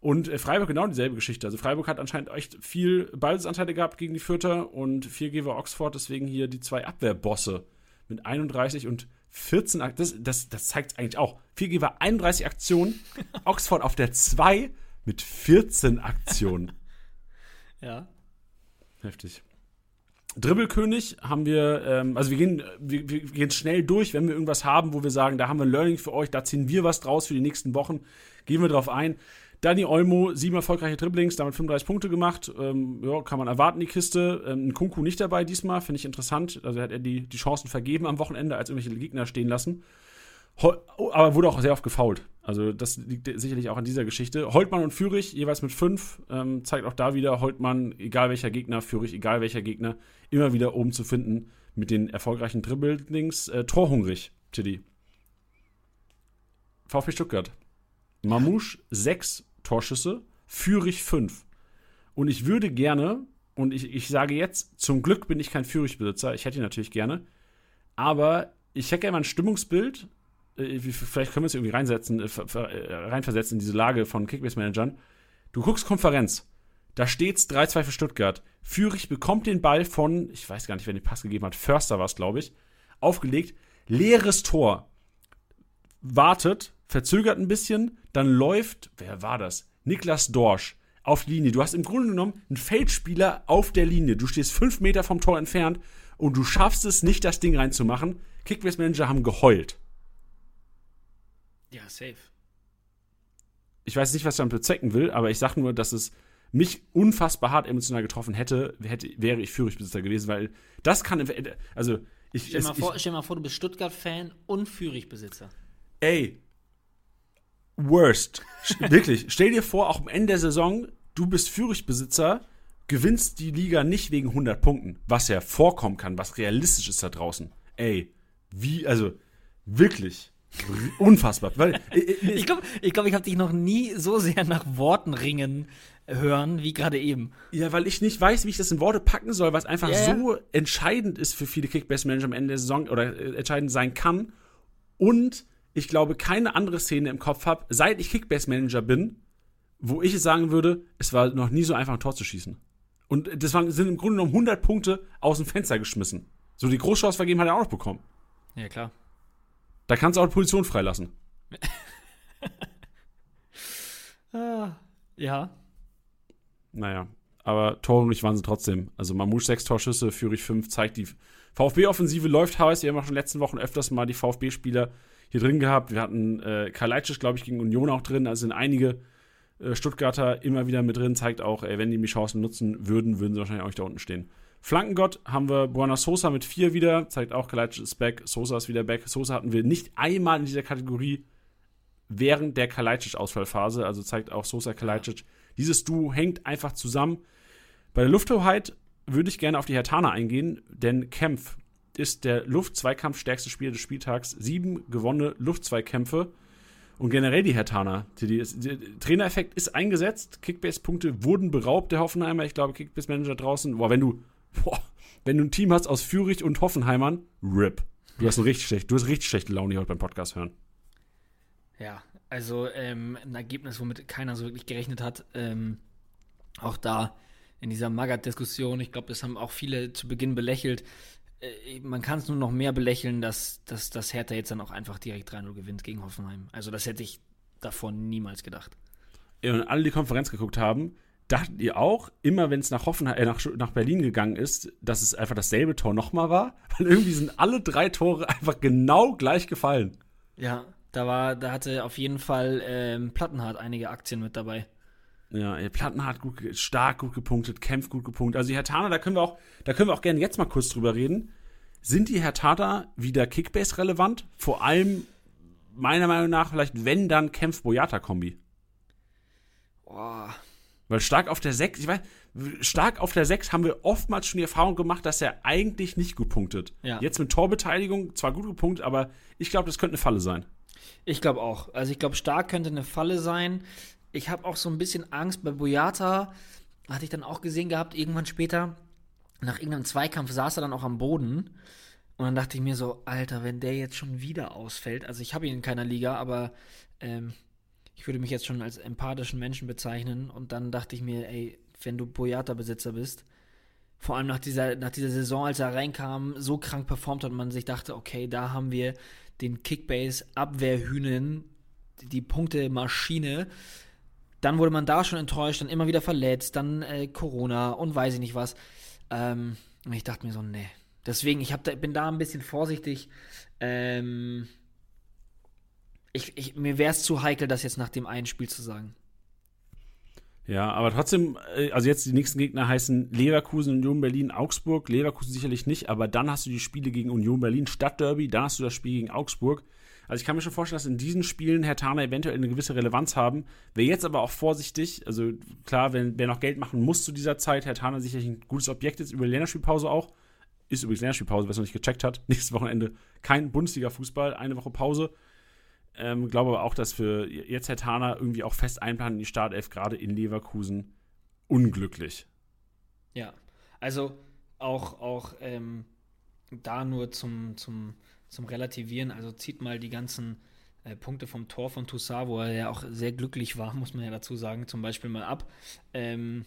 Und äh, Freiburg genau dieselbe Geschichte. Also Freiburg hat anscheinend echt viel Ballbesitzanteile gehabt gegen die Fürther und Viergeber Oxford, deswegen hier die zwei Abwehrbosse mit 31 und 14 Ak das, das, das zeigt eigentlich auch. Viergeber 31 Aktionen, Oxford auf der 2 mit 14 Aktionen. Ja. Heftig. Dribbelkönig haben wir, ähm, also wir gehen, wir, wir gehen schnell durch, wenn wir irgendwas haben, wo wir sagen, da haben wir ein Learning für euch, da ziehen wir was draus für die nächsten Wochen, gehen wir drauf ein. Dani Olmo, sieben erfolgreiche Dribblings, damit 35 Punkte gemacht. Ähm, ja, kann man erwarten, die Kiste. Ähm, Kunku nicht dabei diesmal, finde ich interessant. Also hat er die, die Chancen vergeben am Wochenende, als irgendwelche Gegner stehen lassen. Hol oh, aber wurde auch sehr oft gefault. Also das liegt sicherlich auch an dieser Geschichte. Holtmann und Fürich jeweils mit fünf. Ähm, zeigt auch da wieder, Holtmann, egal welcher Gegner, Fürich, egal welcher Gegner, immer wieder oben zu finden mit den erfolgreichen Dribblings. Äh, torhungrig, Tiddy. VfB Stuttgart. Mamouche sechs Torschüsse, Fürich fünf. Und ich würde gerne, und ich, ich sage jetzt, zum Glück bin ich kein Fürich-Besitzer, ich hätte ihn natürlich gerne, aber ich hätte gerne mal ein Stimmungsbild, vielleicht können wir es irgendwie reinsetzen, äh, äh, reinversetzen in diese Lage von Kickbase-Managern. Du guckst Konferenz, da steht's 3-2 für Stuttgart. Fürich bekommt den Ball von, ich weiß gar nicht, wer den Pass gegeben hat, Förster war es, glaube ich, aufgelegt, leeres Tor. Wartet, verzögert ein bisschen, dann läuft, wer war das? Niklas Dorsch auf Linie. Du hast im Grunde genommen einen Feldspieler auf der Linie. Du stehst fünf Meter vom Tor entfernt und du schaffst es nicht, das Ding reinzumachen. Kickbase-Manager haben geheult. Ja, safe. ich weiß nicht, was ich damit bezwecken will, aber ich sage nur, dass es mich unfassbar hart emotional getroffen hätte, hätte wäre ich Führichbesitzer gewesen, weil das kann, also ich, Stell, es, mal ich vor, stell mal vor, du bist Stuttgart-Fan und Fürich-Besitzer. ey, worst, wirklich, stell dir vor, auch am Ende der Saison, du bist Führichbesitzer, gewinnst die Liga nicht wegen 100 Punkten, was ja vorkommen kann, was realistisch ist da draußen. Ey, wie, also wirklich, unfassbar, weil äh, äh, Ich glaube, ich, glaub, ich habe dich noch nie so sehr nach Worten ringen hören wie gerade eben. Ja, weil ich nicht weiß, wie ich das in Worte packen soll, was einfach ja. so entscheidend ist für viele Kickbase-Manager am Ende der Saison oder äh, entscheidend sein kann. Und ich glaube, keine andere Szene im Kopf habe, seit ich Kickbase-Manager bin, wo ich es sagen würde, es war noch nie so einfach, ein Tor zu schießen. Und das waren, sind im Grunde genommen 100 Punkte aus dem Fenster geschmissen. So die Großchance vergeben hat er auch noch bekommen. Ja, klar. Da kannst du auch Position freilassen. ah, ja. Naja, aber torhungrig waren sie trotzdem. Also Mamouche sechs Torschüsse, Führig fünf, zeigt die VfB-Offensive läuft heiß. Wir haben auch schon in den letzten Wochen öfters mal die VfB-Spieler hier drin gehabt. Wir hatten äh, Kalajdzic, glaube ich, gegen Union auch drin. Also sind einige äh, Stuttgarter immer wieder mit drin. Zeigt auch, ey, wenn die die Chancen nutzen würden, würden sie wahrscheinlich auch nicht da unten stehen. Flankengott haben wir Buona Sosa mit vier wieder. Zeigt auch, Kalajdzic ist back, Sosa ist wieder back. Sosa hatten wir nicht einmal in dieser Kategorie während der Kalajdzic-Ausfallphase. Also zeigt auch Sosa Kalajdzic. Dieses Duo hängt einfach zusammen. Bei der Lufthoheit würde ich gerne auf die Hertaner eingehen, denn Kempf ist der Luftzweikampfstärkste Spieler des Spieltags. Sieben gewonnene Luftzweikämpfe. Und generell die Hertaner. Der Trainereffekt ist eingesetzt. Kickbase-Punkte wurden beraubt, der Hoffenheimer. Ich glaube, Kickbase-Manager draußen. Boah, wenn du, boah, wenn du ein Team hast aus Fürich und Hoffenheimern, RIP. Du hast, richtig schlecht, du hast richtig schlechte Laune heute beim Podcast hören. Ja, also ähm, ein Ergebnis, womit keiner so wirklich gerechnet hat. Ähm, auch da in dieser Magath-Diskussion, ich glaube, das haben auch viele zu Beginn belächelt. Äh, man kann es nur noch mehr belächeln, dass, dass, dass Hertha jetzt dann auch einfach direkt 3-0 gewinnt gegen Hoffenheim. Also das hätte ich davon niemals gedacht. Ja, und alle, die Konferenz geguckt haben, dachtet ihr auch, immer wenn es nach, Hoffenheim, äh, nach, nach Berlin gegangen ist, dass es einfach dasselbe Tor nochmal war? Weil irgendwie sind alle drei Tore einfach genau gleich gefallen. Ja, da war, da hatte auf jeden Fall ähm, Plattenhardt einige Aktien mit dabei. Ja, Plattenhardt gut, stark gut gepunktet, Kempf gut gepunktet. Also die Hertaner, da können wir auch, da können wir auch gerne jetzt mal kurz drüber reden. Sind die Hertaner wieder Kickbase relevant? Vor allem meiner Meinung nach vielleicht wenn dann Kempf Boyata Kombi. Boah. Weil stark auf der 6, ich weiß, stark auf der 6 haben wir oftmals schon die Erfahrung gemacht, dass er eigentlich nicht gut punktet. Ja. Jetzt mit Torbeteiligung zwar gut gepunktet, aber ich glaube, das könnte eine Falle sein. Ich glaube auch. Also ich glaube, stark könnte eine Falle sein ich habe auch so ein bisschen Angst bei Boyata. Hatte ich dann auch gesehen gehabt, irgendwann später. Nach irgendeinem Zweikampf saß er dann auch am Boden. Und dann dachte ich mir so, Alter, wenn der jetzt schon wieder ausfällt. Also ich habe ihn in keiner Liga, aber ähm, ich würde mich jetzt schon als empathischen Menschen bezeichnen. Und dann dachte ich mir, ey, wenn du Boyata-Besitzer bist, vor allem nach dieser, nach dieser Saison, als er reinkam, so krank performt hat und man sich dachte, okay, da haben wir den Kickbase-Abwehrhühnen, die Punkte-Maschine. Dann wurde man da schon enttäuscht, dann immer wieder verletzt, dann äh, Corona und weiß ich nicht was. Ähm, und ich dachte mir so, nee. Deswegen, ich da, bin da ein bisschen vorsichtig. Ähm, ich, ich, mir wäre es zu heikel, das jetzt nach dem einen Spiel zu sagen. Ja, aber trotzdem, äh, also jetzt die nächsten Gegner heißen Leverkusen, Union Berlin, Augsburg. Leverkusen sicherlich nicht, aber dann hast du die Spiele gegen Union Berlin, Stadtderby, dann hast du das Spiel gegen Augsburg. Also ich kann mir schon vorstellen, dass in diesen Spielen Herr Tana eventuell eine gewisse Relevanz haben. Wäre jetzt aber auch vorsichtig, also klar, wenn wer noch Geld machen muss zu dieser Zeit, Herr Tana sicherlich ein gutes Objekt ist über die Länderspielpause auch. Ist übrigens Länderspielpause, wer es noch nicht gecheckt hat. Nächstes Wochenende kein Bundesliga-Fußball, eine Woche Pause. Ähm, glaube aber auch, dass für jetzt Herr Tana irgendwie auch fest einplanen in die Startelf, gerade in Leverkusen, unglücklich. Ja, also auch, auch ähm, da nur zum, zum zum Relativieren. Also zieht mal die ganzen äh, Punkte vom Tor von Toussaint, wo er ja auch sehr glücklich war, muss man ja dazu sagen, zum Beispiel mal ab. Ähm,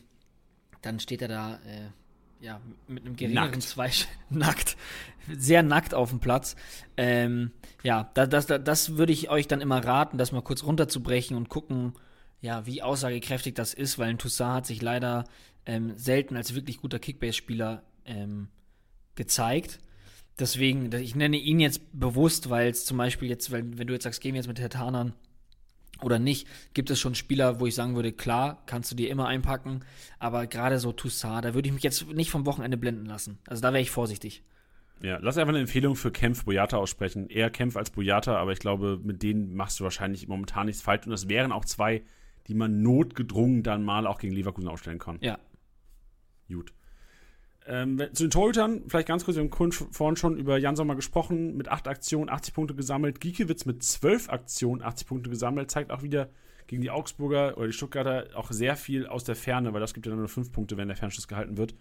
dann steht er da äh, ja, mit einem geringeren nackt. Zwei nackt, sehr nackt auf dem Platz. Ähm, ja, das, das, das würde ich euch dann immer raten, das mal kurz runterzubrechen und gucken, ja, wie aussagekräftig das ist, weil ein Toussaint hat sich leider ähm, selten als wirklich guter Kickbase-Spieler ähm, gezeigt. Deswegen, ich nenne ihn jetzt bewusst, weil es zum Beispiel jetzt, wenn, wenn du jetzt sagst, gehen wir jetzt mit Tertanern oder nicht, gibt es schon Spieler, wo ich sagen würde, klar, kannst du dir immer einpacken, aber gerade so Toussaint, da würde ich mich jetzt nicht vom Wochenende blenden lassen. Also da wäre ich vorsichtig. Ja, lass einfach eine Empfehlung für Kempf Boyata aussprechen. Eher Kempf als Boyata, aber ich glaube, mit denen machst du wahrscheinlich momentan nichts falsch. Und das wären auch zwei, die man notgedrungen dann mal auch gegen Leverkusen aufstellen kann. Ja. Gut. Ähm, zu den Torhütern, vielleicht ganz kurz, wir haben vorhin schon über Jan Sommer gesprochen, mit 8 Aktionen 80 Punkte gesammelt. Giekewitz mit 12 Aktionen 80 Punkte gesammelt, zeigt auch wieder gegen die Augsburger oder die Stuttgarter auch sehr viel aus der Ferne, weil das gibt ja nur 5 Punkte, wenn der Fernschuss gehalten wird.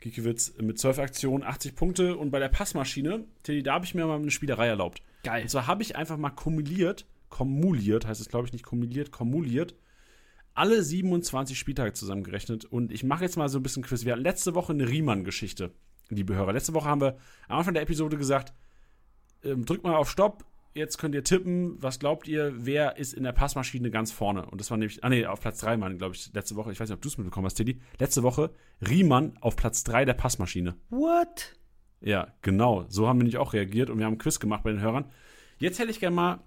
Giekewitz mit 12 Aktionen 80 Punkte und bei der Passmaschine, Teddy, da habe ich mir mal eine Spielerei erlaubt. Geil. Und zwar habe ich einfach mal kumuliert, kumuliert heißt es glaube ich nicht kumuliert, kumuliert, alle 27 Spieltage zusammengerechnet. Und ich mache jetzt mal so ein bisschen Quiz. Wir hatten letzte Woche eine Riemann-Geschichte, liebe Hörer. Letzte Woche haben wir am Anfang der Episode gesagt, ähm, drückt mal auf Stopp, jetzt könnt ihr tippen, was glaubt ihr, wer ist in der Passmaschine ganz vorne? Und das war nämlich, ah nee, auf Platz 3, Mann, glaube ich, letzte Woche, ich weiß nicht, ob du es mitbekommen hast, Teddy. Letzte Woche Riemann auf Platz 3 der Passmaschine. What? Ja, genau. So haben wir nämlich auch reagiert und wir haben einen Quiz gemacht bei den Hörern. Jetzt hätte ich gerne mal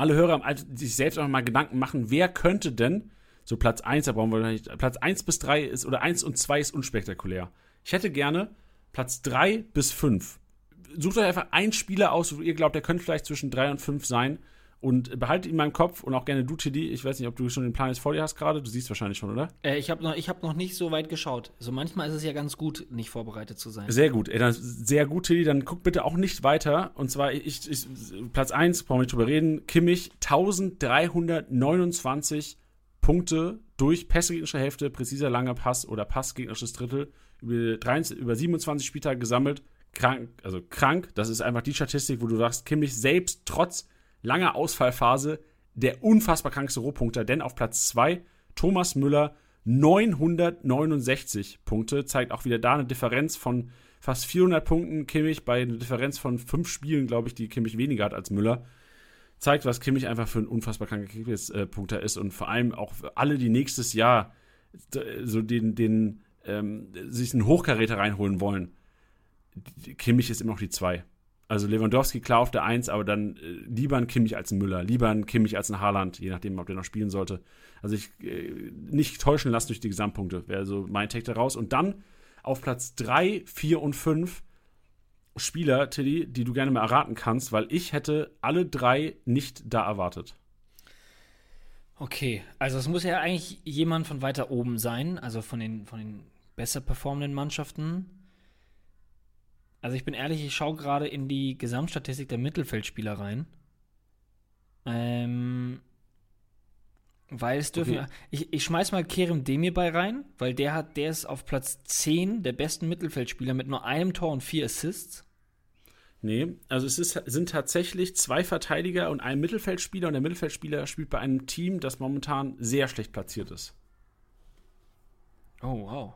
alle Hörer also sich selbst auch mal Gedanken machen, wer könnte denn, so Platz 1, da brauchen wir nicht, Platz 1 bis 3 ist, oder 1 und 2 ist unspektakulär. Ich hätte gerne Platz 3 bis 5 sucht euch einfach einen Spieler aus, wo ihr glaubt, der könnte vielleicht zwischen drei und fünf sein. Und behaltet ihn in meinem Kopf und auch gerne du, Tiddy. Ich weiß nicht, ob du schon den Plan jetzt vor dir hast gerade. Du siehst wahrscheinlich schon, oder? Äh, ich habe noch, hab noch nicht so weit geschaut. So manchmal ist es ja ganz gut, nicht vorbereitet zu sein. Sehr gut. Ey, dann, sehr gut, Tiddy. Dann guck bitte auch nicht weiter. Und zwar, ich, ich Platz 1, brauchen wir nicht drüber reden. Kimmich, 1329 Punkte durch Pässe gegnerische Hälfte, präziser langer Pass oder Pass gegnerisches Drittel über, 23, über 27 Spieltage gesammelt krank, also krank. Das ist einfach die Statistik, wo du sagst, Kimmich selbst trotz langer Ausfallphase der unfassbar krankste Rohpunkter, denn auf Platz 2 Thomas Müller 969 Punkte, zeigt auch wieder da eine Differenz von fast 400 Punkten. Kimmich bei einer Differenz von fünf Spielen, glaube ich, die Kimmich weniger hat als Müller. Zeigt, was Kimmich einfach für ein unfassbar kranker Kickbase-Punkter ist und vor allem auch alle, die nächstes Jahr so den, den ähm, sich einen Hochkaräter reinholen wollen Kimmich ist immer noch die 2. Also Lewandowski klar auf der 1, aber dann äh, lieber ein Kimmich als ein Müller, lieber ein Kimmich als ein Haaland, je nachdem, ob der noch spielen sollte. Also ich äh, nicht täuschen lassen durch die Gesamtpunkte, wäre so mein Take daraus. Und dann auf Platz 3, 4 und 5 Spieler, Tilly, die du gerne mal erraten kannst, weil ich hätte alle drei nicht da erwartet. Okay, also es muss ja eigentlich jemand von weiter oben sein, also von den, von den besser performenden Mannschaften. Also ich bin ehrlich, ich schaue gerade in die Gesamtstatistik der Mittelfeldspieler rein. Ähm, weil es dürfen. Okay. Ich, ich schmeiß mal Kerem Demir bei rein, weil der hat, der ist auf Platz 10 der besten Mittelfeldspieler mit nur einem Tor und vier Assists. Nee, also es ist, sind tatsächlich zwei Verteidiger und ein Mittelfeldspieler und der Mittelfeldspieler spielt bei einem Team, das momentan sehr schlecht platziert ist. Oh, wow.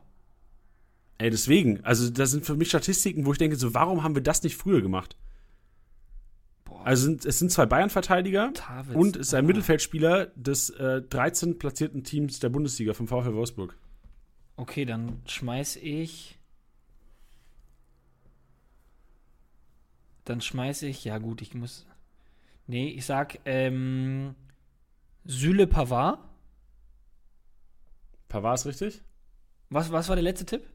Ey, deswegen, also das sind für mich Statistiken, wo ich denke, so, warum haben wir das nicht früher gemacht? Boah. Also sind, es sind zwei Bayern-Verteidiger und es ist ein oh. Mittelfeldspieler des äh, 13 platzierten Teams der Bundesliga vom VfL Wolfsburg. Okay, dann schmeiß ich. Dann schmeiß ich, ja gut, ich muss. Nee, ich sag, ähm, Süle Pavard. Pavard ist richtig? Was, was war der letzte Tipp?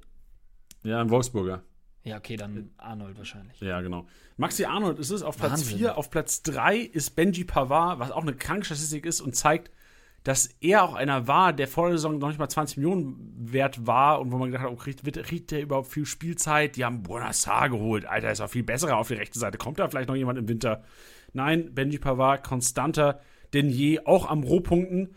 Ja, ein Wolfsburger. Ja, okay, dann Arnold wahrscheinlich. Ja, genau. Maxi Arnold ist es auf Platz 4. Auf Platz 3 ist Benji Pavard, was auch eine kranke Statistik ist und zeigt, dass er auch einer war, der vor der Saison noch nicht mal 20 Millionen wert war und wo man gedacht hat, oh, kriegt, kriegt der überhaupt viel Spielzeit? Die haben Bonassar geholt. Alter, ist auch viel besserer auf die rechte Seite. Kommt da vielleicht noch jemand im Winter? Nein, Benji Pavard konstanter denn je, auch am Rohpunkten.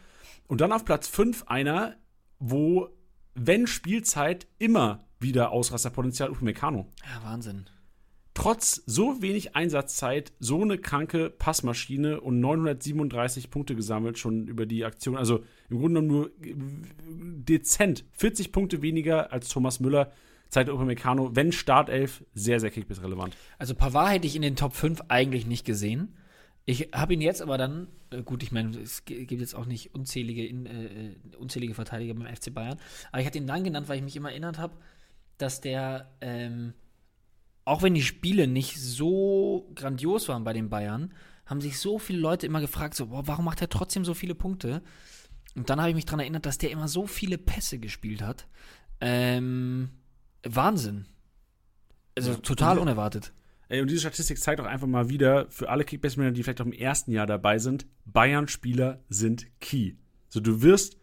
Und dann auf Platz 5 einer, wo, wenn Spielzeit, immer wieder Ausrasterpotenzial Upamecano. Ja, Wahnsinn. Trotz so wenig Einsatzzeit, so eine kranke Passmaschine und 937 Punkte gesammelt schon über die Aktion. Also im Grunde nur dezent 40 Punkte weniger als Thomas Müller zeigt Upamecano, wenn Startelf, sehr, sehr kickbiss-relevant. Also Pavard hätte ich in den Top 5 eigentlich nicht gesehen. Ich habe ihn jetzt aber dann, äh, gut, ich meine, es gibt jetzt auch nicht unzählige, äh, unzählige Verteidiger beim FC Bayern, aber ich hatte ihn dann genannt, weil ich mich immer erinnert habe, dass der, ähm, auch wenn die Spiele nicht so grandios waren bei den Bayern, haben sich so viele Leute immer gefragt, so, boah, warum macht er trotzdem so viele Punkte? Und dann habe ich mich daran erinnert, dass der immer so viele Pässe gespielt hat. Ähm, Wahnsinn. Also ja, total unerwartet. Ey, und diese Statistik zeigt auch einfach mal wieder, für alle Kickbase-Männer, die vielleicht auch im ersten Jahr dabei sind, Bayern-Spieler sind key. So, du wirst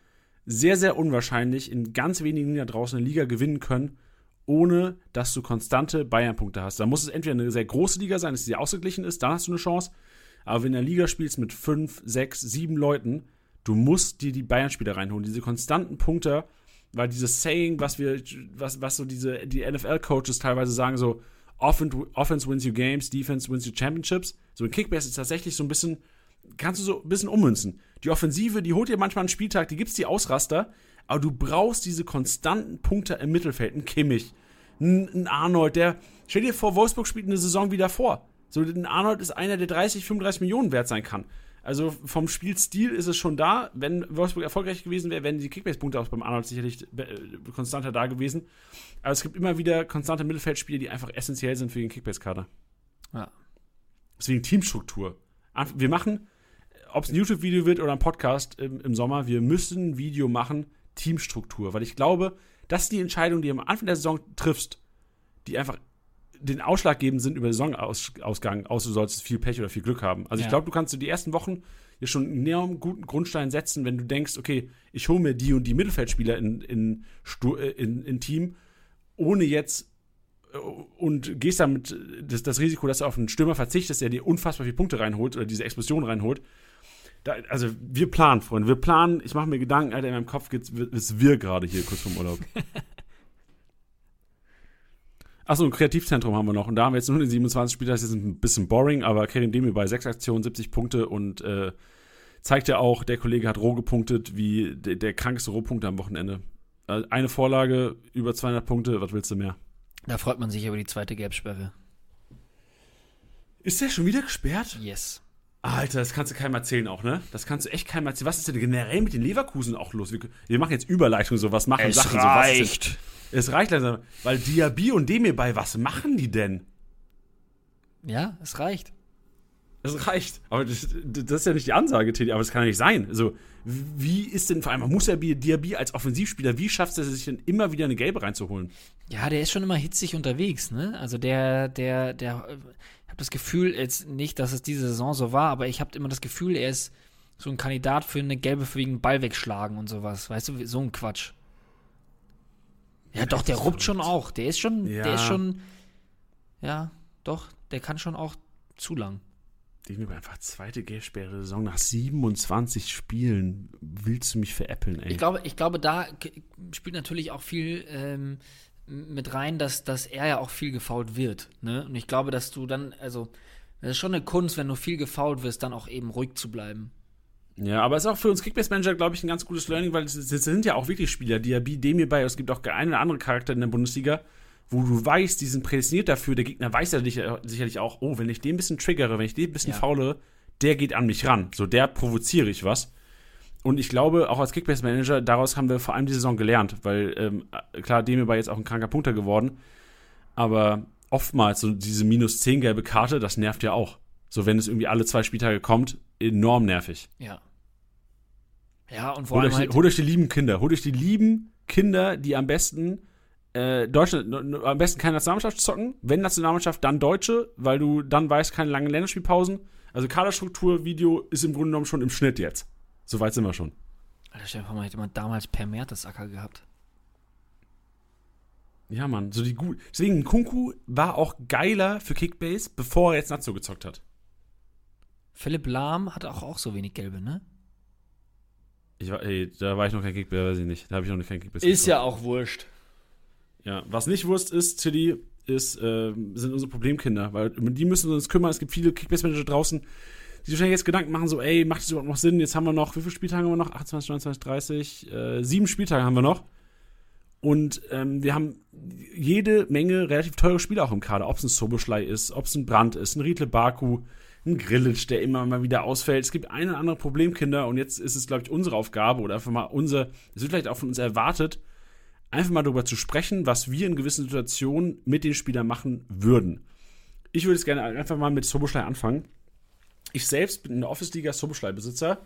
sehr, sehr unwahrscheinlich in ganz wenigen da draußen eine Liga gewinnen können, ohne dass du konstante Bayern-Punkte hast. Da muss es entweder eine sehr große Liga sein, dass sie ausgeglichen ist, dann hast du eine Chance. Aber wenn du in der Liga spielst mit fünf, sechs, sieben Leuten, du musst dir die Bayern-Spieler reinholen. Diese konstanten Punkte, weil dieses Saying, was wir, was, was so diese, die NFL-Coaches teilweise sagen, so, Offense wins you games, Defense wins you championships. So in Kickbase ist tatsächlich so ein bisschen, kannst du so ein bisschen ummünzen. Die Offensive, die holt dir manchmal einen Spieltag, die gibt's die Ausraster, aber du brauchst diese konstanten Punkte im Mittelfeld. Ein Kimmich, ein, Arnold, der, stell dir vor, Wolfsburg spielt eine Saison wieder vor. So, ein Arnold ist einer, der 30, 35 Millionen wert sein kann. Also vom Spielstil ist es schon da. Wenn Wolfsburg erfolgreich gewesen wäre, wären die Kickbase-Punkte auch beim Arnold sicherlich äh, konstanter da gewesen. Aber es gibt immer wieder konstante Mittelfeldspiele, die einfach essentiell sind für den Kickbase-Kader. Ja. Deswegen Teamstruktur. Wir machen, ob es ein YouTube-Video wird oder ein Podcast im, im Sommer, wir müssen ein Video machen, Teamstruktur. Weil ich glaube, das ist die Entscheidung, die du am Anfang der Saison triffst, die einfach den ausschlaggebend sind über den Saisonausgang, außer du solltest viel Pech oder viel Glück haben. Also ja. ich glaube, du kannst du die ersten Wochen hier schon einen enorm guten Grundstein setzen, wenn du denkst, okay, ich hole mir die und die Mittelfeldspieler in, in, äh, in, in Team, ohne jetzt äh, und gehst damit das, das Risiko, dass du auf einen Stürmer verzichtest, der dir unfassbar viele Punkte reinholt oder diese Explosion reinholt. Da, also wir planen, Freunde, wir planen, ich mache mir Gedanken, Alter, in meinem Kopf geht es wir gerade hier kurz vorm Urlaub. Achso, ein Kreativzentrum haben wir noch. Und da haben wir jetzt nur den 27 Spieler. Das ist ein bisschen boring, aber Kerim Demi bei 6 Aktionen, 70 Punkte und äh, zeigt ja auch, der Kollege hat roh gepunktet, wie der, der krankeste Rohpunkte am Wochenende. Also eine Vorlage, über 200 Punkte, was willst du mehr? Da freut man sich über die zweite Gelbsperre. Ist der schon wieder gesperrt? Yes. Alter, das kannst du keinem erzählen auch, ne? Das kannst du echt keinem erzählen. Was ist denn generell mit den Leverkusen auch los? Wir, wir machen jetzt Überleitung, so was machen es Sachen. Reicht. So, es reicht langsam. Weil Diaby und Demir bei, was machen die denn? Ja, es reicht. Es reicht. Aber das, das ist ja nicht die Ansage, Teddy, aber es kann ja nicht sein. Also, wie ist denn vor allem Musabi Diaby als Offensivspieler, wie schafft er sich denn immer wieder eine Gelbe reinzuholen? Ja, der ist schon immer hitzig unterwegs, ne? Also der, der, der, das Gefühl, jetzt nicht, dass es diese Saison so war, aber ich habe immer das Gefühl, er ist so ein Kandidat für eine Gelbe wegen Ball wegschlagen und sowas. Weißt du, so ein Quatsch. Ja, doch, der ruppt schon auch. Der ist schon, ja. der ist schon, ja, doch, der kann schon auch zu lang. Gegenüber einfach zweite Gelbsperre Saison nach 27 Spielen. Willst du mich veräppeln, ey? Ich glaube, ich glaube da spielt natürlich auch viel ähm, mit rein, dass, dass er ja auch viel gefault wird. Ne? Und ich glaube, dass du dann, also, das ist schon eine Kunst, wenn du viel gefault wirst, dann auch eben ruhig zu bleiben. Ja, aber es ist auch für uns Kickbase-Manager, glaube ich, ein ganz gutes Learning, weil es, es sind ja auch wirklich Spieler, Diaby, Demir bei, es gibt auch ein oder andere Charakter in der Bundesliga, wo du weißt, die sind prädestiniert dafür, der Gegner weiß ja sicherlich auch, oh, wenn ich den ein bisschen triggere, wenn ich den ein bisschen ja. faule, der geht an mich ran. So, der provoziere ich was. Und ich glaube, auch als Kickbase-Manager, daraus haben wir vor allem die Saison gelernt, weil, ähm, klar, Demir war jetzt auch ein kranker Punkter geworden, aber oftmals so diese minus 10 gelbe Karte, das nervt ja auch. So, wenn es irgendwie alle zwei Spieltage kommt, enorm nervig. Ja. Ja, und vor holt allem. Euch, halt holt euch die lieben Kinder. Holt euch die lieben Kinder, die am besten äh, Deutschland, am besten keine Nationalmannschaft zocken. Wenn Nationalmannschaft, dann Deutsche, weil du dann weißt, keine langen Länderspielpausen. Also Kaderstruktur-Video ist im Grunde genommen schon im Schnitt jetzt. Soweit sind wir schon. Alter, stell dir vor, man hätte man damals per Mertesacker gehabt. Ja, Mann, so die gut. Deswegen, Kunku war auch geiler für Kickbase, bevor er jetzt Nazo gezockt hat. Philipp Lahm hat auch, auch so wenig gelbe, ne? Ich war, ey, da war ich noch kein Kickbase, weiß ich nicht. Da habe ich noch kein Kickbase. Ist ja auch wurscht. Ja, was nicht wurscht ist, Tilly, ist, äh, sind unsere Problemkinder, weil um die müssen wir uns kümmern. Es gibt viele Kickbase-Manager draußen, die wahrscheinlich jetzt Gedanken machen, so, ey, macht das überhaupt noch Sinn? Jetzt haben wir noch, wie viele Spieltage haben wir noch? 28, 29, 30, äh, sieben Spieltage haben wir noch. Und ähm, wir haben jede Menge relativ teure Spiele auch im Kader, ob es ein Soboschlei ist, ob es ein Brand ist, ein Riedle Baku, ein Grillitsch, der immer mal wieder ausfällt. Es gibt ein oder andere Problemkinder und jetzt ist es, glaube ich, unsere Aufgabe oder einfach mal unser, es wird vielleicht auch von uns erwartet, einfach mal darüber zu sprechen, was wir in gewissen Situationen mit den Spielern machen würden. Ich würde es gerne einfach mal mit Soboschlei anfangen. Ich selbst bin in der Office-Liga Soboschlei-Besitzer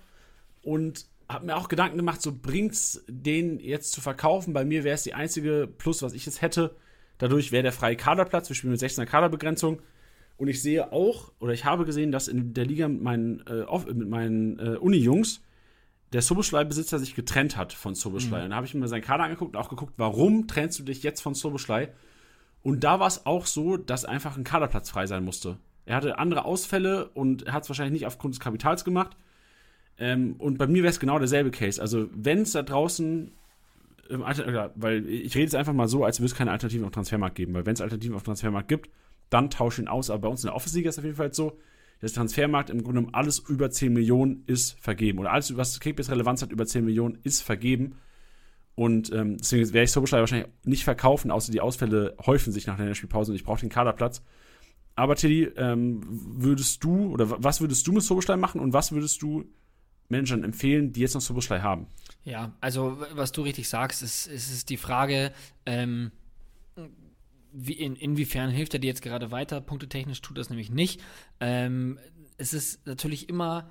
und habe mir auch Gedanken gemacht, so bringt's den jetzt zu verkaufen. Bei mir wäre es die einzige Plus, was ich jetzt hätte. Dadurch wäre der freie Kaderplatz. Wir spielen mit 16er Kaderbegrenzung. Und ich sehe auch, oder ich habe gesehen, dass in der Liga mit meinen, äh, mit meinen äh, Uni-Jungs der Soboschlei-Besitzer sich getrennt hat von Soboschlei. Mhm. Und da habe ich mir seinen Kader angeguckt und auch geguckt, warum trennst du dich jetzt von Soboschlei? Und da war es auch so, dass einfach ein Kaderplatz frei sein musste. Er hatte andere Ausfälle und hat es wahrscheinlich nicht aufgrund des Kapitals gemacht. Ähm, und bei mir wäre es genau derselbe Case. Also, wenn es da draußen, ähm, weil ich rede jetzt einfach mal so, als würde es keine Alternativen auf Transfermarkt geben, weil wenn es Alternativen auf Transfermarkt gibt, dann tausch ihn aus. Aber bei uns in der Office-Liga ist es auf jeden Fall so, dass der Transfermarkt im Grunde genommen alles über 10 Millionen ist vergeben. Oder alles, was Kickbase Relevanz hat, über 10 Millionen ist vergeben. Und ähm, deswegen werde ich Soboschlei wahrscheinlich nicht verkaufen, außer die Ausfälle häufen sich nach der Spielpause und ich brauche den Kaderplatz. Aber Tilly, ähm, würdest du oder was würdest du mit Soboschlei machen und was würdest du Managern empfehlen, die jetzt noch Soboschlei haben? Ja, also was du richtig sagst, ist, ist, ist die Frage, ähm, wie, in, inwiefern hilft er dir jetzt gerade weiter? Punktetechnisch tut das nämlich nicht. Ähm, es ist natürlich immer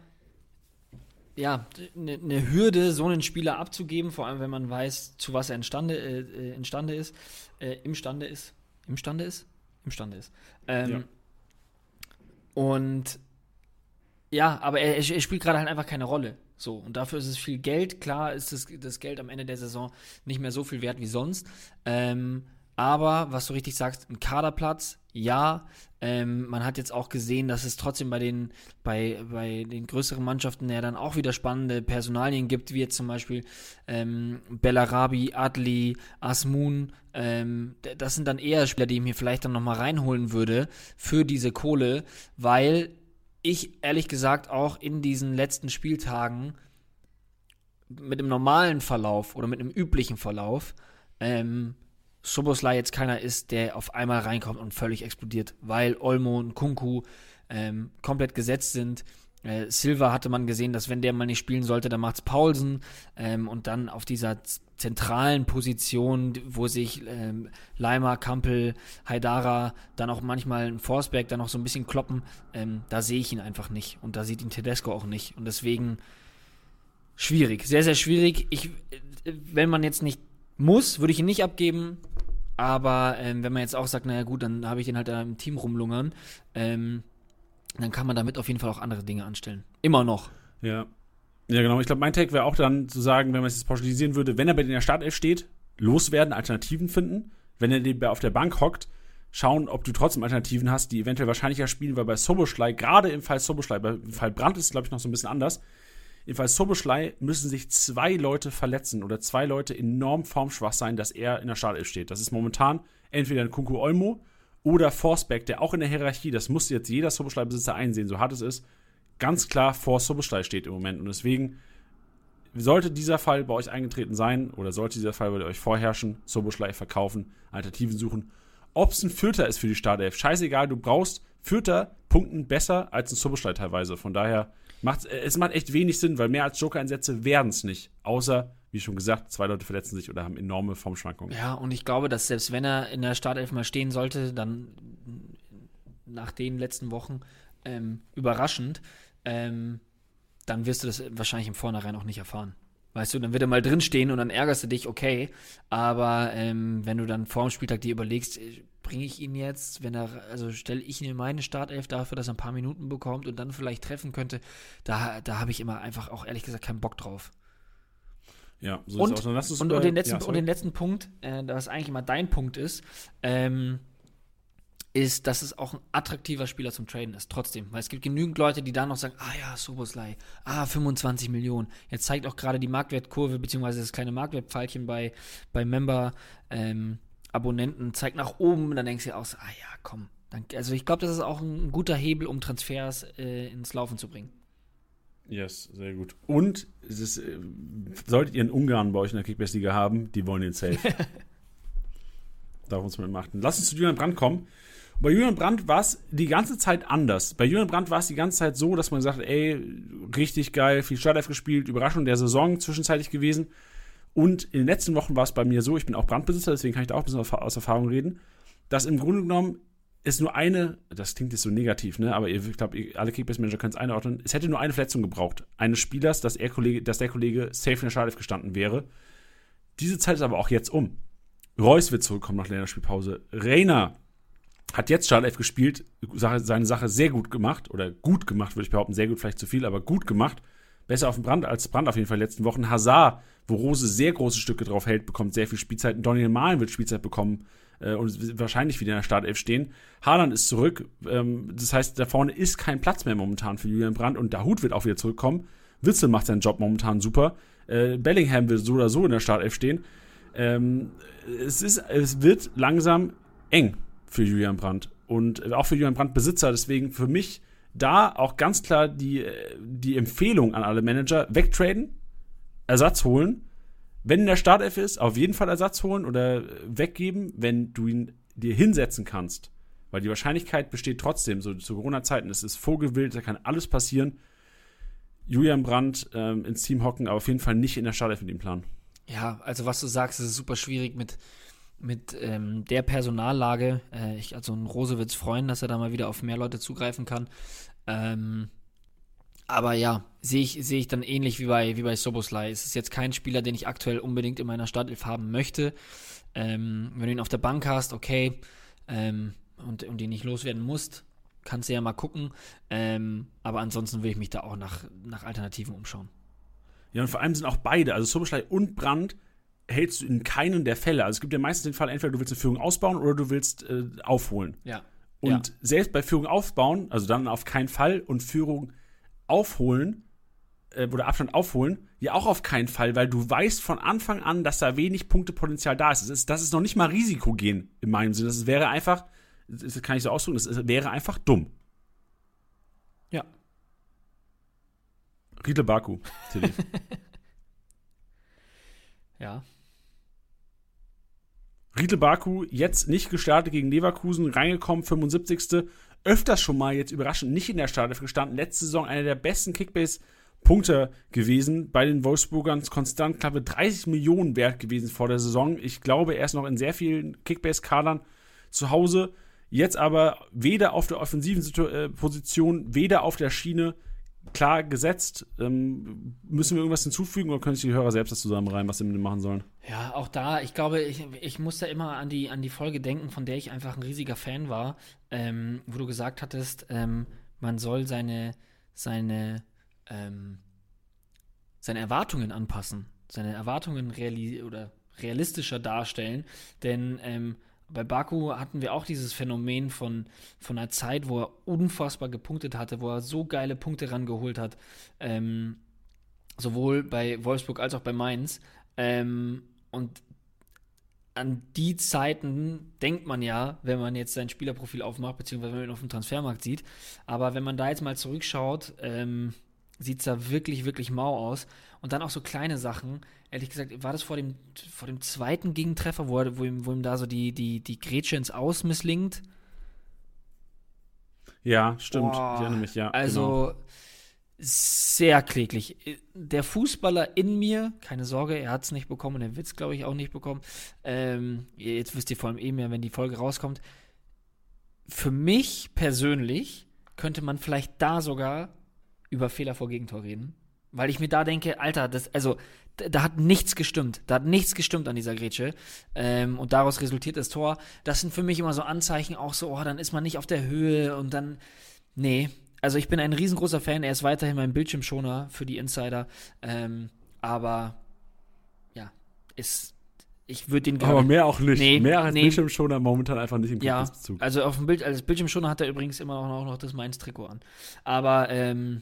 ja, eine ne Hürde, so einen Spieler abzugeben, vor allem wenn man weiß, zu was er imstande, äh, äh, imstande ist, äh, imstande ist, imstande ist, imstande ist. Ähm, ja. Und ja, aber er, er spielt gerade halt einfach keine Rolle. So, und dafür ist es viel Geld. Klar ist das, das Geld am Ende der Saison nicht mehr so viel wert wie sonst. Ähm, aber, was du richtig sagst, ein Kaderplatz, ja. Ähm, man hat jetzt auch gesehen, dass es trotzdem bei den, bei, bei den größeren Mannschaften ja dann auch wieder spannende Personalien gibt, wie jetzt zum Beispiel ähm, Bellarabi, Adli, Asmun. Ähm, das sind dann eher Spieler, die ich mir vielleicht dann nochmal reinholen würde für diese Kohle, weil ich ehrlich gesagt auch in diesen letzten Spieltagen mit einem normalen Verlauf oder mit einem üblichen Verlauf ähm, Soboslai jetzt keiner ist, der auf einmal reinkommt und völlig explodiert, weil Olmo und Kunku ähm, komplett gesetzt sind. Äh, Silva hatte man gesehen, dass wenn der mal nicht spielen sollte, dann macht's Paulsen ähm, und dann auf dieser zentralen Position, wo sich ähm, Leimer, Kampel, Haidara, dann auch manchmal ein Forsberg dann noch so ein bisschen kloppen, ähm, da sehe ich ihn einfach nicht und da sieht ihn Tedesco auch nicht und deswegen schwierig, sehr, sehr schwierig. Ich, äh, wenn man jetzt nicht muss, würde ich ihn nicht abgeben. Aber ähm, wenn man jetzt auch sagt, naja gut, dann habe ich ihn halt da im Team rumlungern, ähm, dann kann man damit auf jeden Fall auch andere Dinge anstellen. Immer noch. Ja. Ja, genau. Ich glaube, mein Take wäre auch dann zu sagen, wenn man es jetzt pauschalisieren würde, wenn er bei der Startelf steht, loswerden, Alternativen finden. Wenn er auf der Bank hockt, schauen, ob du trotzdem Alternativen hast, die eventuell wahrscheinlicher spielen, weil bei Soboschlei, gerade im Fall Soboschlei, im Fall Brandt ist es, glaube ich, noch so ein bisschen anders, Jedenfalls Soboschlei müssen sich zwei Leute verletzen oder zwei Leute enorm formschwach sein, dass er in der Startelf steht. Das ist momentan entweder ein Kunku Olmo oder Forsberg, der auch in der Hierarchie, das muss jetzt jeder Soboschlei-Besitzer einsehen, so hart es ist, ganz klar vor Soboschlei steht im Moment. Und deswegen sollte dieser Fall bei euch eingetreten sein oder sollte dieser Fall bei euch vorherrschen, Soboschlei verkaufen, Alternativen suchen. Ob es ein Fürther ist für die Startelf, scheißegal, du brauchst Fürther Punkten besser als ein Soboschlei teilweise. Von daher macht, äh, es macht echt wenig Sinn, weil mehr als Joker-Einsätze werden es nicht. Außer, wie schon gesagt, zwei Leute verletzen sich oder haben enorme Formschwankungen. Ja, und ich glaube, dass selbst wenn er in der Startelf mal stehen sollte, dann nach den letzten Wochen ähm, überraschend, ähm, dann wirst du das wahrscheinlich im Vornherein auch nicht erfahren. Weißt du, dann wird er mal drinstehen und dann ärgerst du dich, okay. Aber ähm, wenn du dann vor dem Spieltag dir überlegst, äh, bringe ich ihn jetzt, wenn er, also stelle ich ihn in meine Startelf dafür, dass er ein paar Minuten bekommt und dann vielleicht treffen könnte, da, da habe ich immer einfach auch ehrlich gesagt keinen Bock drauf. Ja, so und, ist auch. Dann und, und, den letzten, ja, und den letzten Punkt, äh, was eigentlich immer dein Punkt ist, ähm, ist, dass es auch ein attraktiver Spieler zum Traden ist, trotzdem. Weil es gibt genügend Leute, die da noch sagen, ah ja, Soboslai, ah, 25 Millionen. Jetzt zeigt auch gerade die Marktwertkurve, beziehungsweise das kleine Marktwertpfeilchen bei, bei Member, ähm, Abonnenten zeigt nach oben und dann denkst du dir auch so, ah ja, komm. Danke. Also ich glaube, das ist auch ein guter Hebel, um Transfers äh, ins Laufen zu bringen. Yes, sehr gut. Und es ist, äh, solltet ihr einen Ungarn bei euch in der Kickbase-Liga haben, die wollen den safe. Darf uns mit achten. Lass uns zu Julian Brandt kommen. Bei Julian Brandt war es die ganze Zeit anders. Bei Julian Brandt war es die ganze Zeit so, dass man gesagt hat, ey, richtig geil, viel Startelf gespielt, Überraschung der Saison zwischenzeitlich gewesen. Und in den letzten Wochen war es bei mir so, ich bin auch Brandbesitzer, deswegen kann ich da auch ein bisschen aus Erfahrung reden, dass im Grunde genommen es nur eine, das klingt jetzt so negativ, ne, aber ich glaube, alle Kickbase-Manager können es einordnen, es hätte nur eine Verletzung gebraucht, eines Spielers, dass, er Kollege, dass der Kollege safe in der Startelf gestanden wäre. Diese Zeit ist aber auch jetzt um. Reus wird zurückkommen nach der Spielpause. Reiner hat jetzt Startelf gespielt, seine Sache sehr gut gemacht, oder gut gemacht, würde ich behaupten, sehr gut, vielleicht zu viel, aber gut gemacht. Besser auf dem Brand als Brand auf jeden Fall in den letzten Wochen. Hazard wo Rose sehr große Stücke drauf hält, bekommt sehr viel Spielzeit. Daniel Mahlen wird Spielzeit bekommen äh, und wahrscheinlich wieder in der Startelf stehen. Haaland ist zurück. Ähm, das heißt, da vorne ist kein Platz mehr momentan für Julian Brandt und Dahut wird auch wieder zurückkommen. Witzel macht seinen Job momentan super. Äh, Bellingham wird so oder so in der Startelf stehen. Ähm, es, ist, es wird langsam eng für Julian Brandt und auch für Julian Brandt Besitzer. Deswegen für mich da auch ganz klar die, die Empfehlung an alle Manager, wegtraden, Ersatz holen. Wenn in der Startelf ist, auf jeden Fall Ersatz holen oder weggeben, wenn du ihn dir hinsetzen kannst Weil die Wahrscheinlichkeit besteht trotzdem, so zu Corona-Zeiten, es ist Vogelwild, da kann alles passieren. Julian Brandt ähm, ins Team hocken, aber auf jeden Fall nicht in der Startelf mit dem Plan. Ja, also was du sagst, ist super schwierig mit, mit ähm, der Personallage. Äh, ich, also ein es freuen, dass er da mal wieder auf mehr Leute zugreifen kann. Ähm, aber ja, sehe ich, seh ich dann ähnlich wie bei, wie bei Soboslai. Es ist jetzt kein Spieler, den ich aktuell unbedingt in meiner Startelf haben möchte. Ähm, wenn du ihn auf der Bank hast, okay, ähm, und, und ihn nicht loswerden musst, kannst du ja mal gucken. Ähm, aber ansonsten will ich mich da auch nach, nach Alternativen umschauen. Ja, und vor allem sind auch beide, also Soboschlei und Brandt, hältst du in keinen der Fälle. Also es gibt ja meistens den Fall, entweder du willst eine Führung ausbauen oder du willst äh, aufholen. Ja. Und ja. selbst bei Führung aufbauen, also dann auf keinen Fall, und Führung aufholen äh, oder Abstand aufholen, ja auch auf keinen Fall, weil du weißt von Anfang an, dass da wenig Punktepotenzial da ist. Das ist, das ist noch nicht mal Risiko gehen in meinem Sinne. Das wäre einfach, das kann ich so ausdrücken, das wäre einfach dumm. Ja. Riedle Baku. ja. Riedle Baku jetzt nicht gestartet gegen Leverkusen, reingekommen, 75. Öfters schon mal jetzt überraschend nicht in der Startelf gestanden. Letzte Saison einer der besten Kickbase-Punkte gewesen bei den Wolfsburgern. Konstant knappe 30 Millionen wert gewesen vor der Saison. Ich glaube, er ist noch in sehr vielen Kickbase-Kadern zu Hause. Jetzt aber weder auf der offensiven äh, Position, weder auf der Schiene klar gesetzt. Ähm, müssen wir irgendwas hinzufügen oder können sich die Hörer selbst das zusammenreimen, was sie mit dem machen sollen? Ja, auch da, ich glaube, ich, ich muss da immer an die, an die Folge denken, von der ich einfach ein riesiger Fan war, ähm, wo du gesagt hattest, ähm, man soll seine, seine, ähm, seine Erwartungen anpassen, seine Erwartungen reali oder realistischer darstellen, denn ähm, bei Baku hatten wir auch dieses Phänomen von, von einer Zeit, wo er unfassbar gepunktet hatte, wo er so geile Punkte rangeholt hat. Ähm, sowohl bei Wolfsburg als auch bei Mainz. Ähm, und an die Zeiten denkt man ja, wenn man jetzt sein Spielerprofil aufmacht, beziehungsweise wenn man ihn auf dem Transfermarkt sieht. Aber wenn man da jetzt mal zurückschaut, ähm, sieht es da wirklich, wirklich mau aus. Und dann auch so kleine Sachen. Ehrlich gesagt, war das vor dem, vor dem zweiten Gegentreffer, wo, er, wo, ihm, wo ihm da so die, die, die Grätsche ins Aus misslingt? Ja, stimmt. Boah, ich erinnere mich, ja. Also genau. sehr kläglich. Der Fußballer in mir, keine Sorge, er hat es nicht bekommen und er wird es, glaube ich, auch nicht bekommen. Ähm, jetzt wisst ihr vor allem eh mehr, wenn die Folge rauskommt. Für mich persönlich könnte man vielleicht da sogar über Fehler vor Gegentor reden. Weil ich mir da denke, Alter, das, also, da, hat nichts gestimmt. Da hat nichts gestimmt an dieser Grätsche. Ähm, und daraus resultiert das Tor. Das sind für mich immer so Anzeichen, auch so, oh, dann ist man nicht auf der Höhe und dann. Nee. Also ich bin ein riesengroßer Fan. Er ist weiterhin mein Bildschirmschoner für die Insider. Ähm, aber ja, ist. Ich würde den Aber mehr auch nicht. Nee, mehr als nee. Bildschirmschoner momentan einfach nicht im ja, Also auf dem Bild, als Bildschirmschoner hat er übrigens immer auch noch das Mainz-Trikot an. Aber ähm,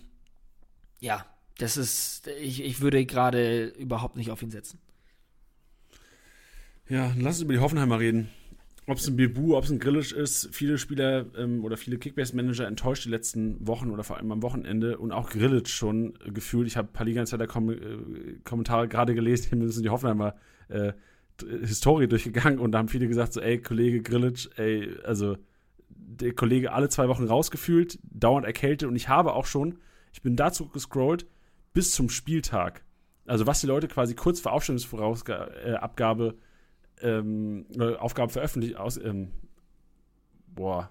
ja, das ist, ich, ich würde gerade überhaupt nicht auf ihn setzen. Ja, lass uns über die Hoffenheimer reden. Ob es ein Bebu, ob es ein Grillisch ist, viele Spieler ähm, oder viele Kickbase-Manager enttäuscht die letzten Wochen oder vor allem am Wochenende und auch Grillic schon äh, gefühlt. Ich habe ein paar Liga-Insider-Kommentare äh, gerade gelesen, hier müssen die Hoffenheimer äh, Historie durchgegangen und da haben viele gesagt, so, ey, Kollege Grillic, ey, also der Kollege alle zwei Wochen rausgefühlt, dauernd erkältet und ich habe auch schon, ich bin dazu gescrollt, bis zum Spieltag. Also was die Leute quasi kurz vor Aufstellungsabgabe äh, ähm, Aufgabe veröffentlicht aus ähm, boah,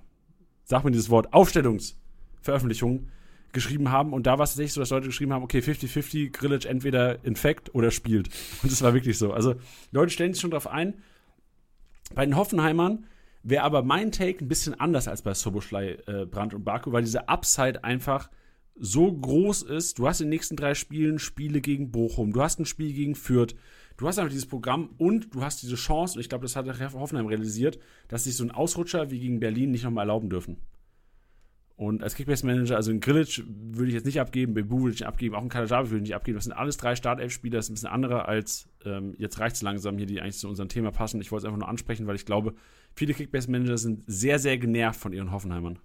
sag mir dieses Wort, Aufstellungsveröffentlichung geschrieben haben und da war es tatsächlich so, dass Leute geschrieben haben, okay, 50-50, Grillage entweder infekt oder spielt. Und das war wirklich so. Also Leute stellen sich schon darauf ein. Bei den Hoffenheimern wäre aber mein Take ein bisschen anders als bei Soboschlei, äh, Brandt und Baku, weil diese Upside einfach so groß ist. Du hast in den nächsten drei Spielen Spiele gegen Bochum, du hast ein Spiel gegen Fürth, du hast einfach dieses Programm und du hast diese Chance, und ich glaube, das hat Hoffenheim realisiert, dass sich so ein Ausrutscher wie gegen Berlin nicht nochmal erlauben dürfen. Und als Kickbase-Manager, also in Grillic würde ich jetzt nicht abgeben, Bebu würde ich nicht abgeben, auch in Kalajavi würde ich nicht abgeben. Das sind alles drei Startelf-Spieler, das ist ein bisschen andere als ähm, jetzt reicht es langsam hier, die eigentlich zu unserem Thema passen. Ich wollte es einfach nur ansprechen, weil ich glaube, viele Kickbase-Manager sind sehr, sehr genervt von ihren Hoffenheimern.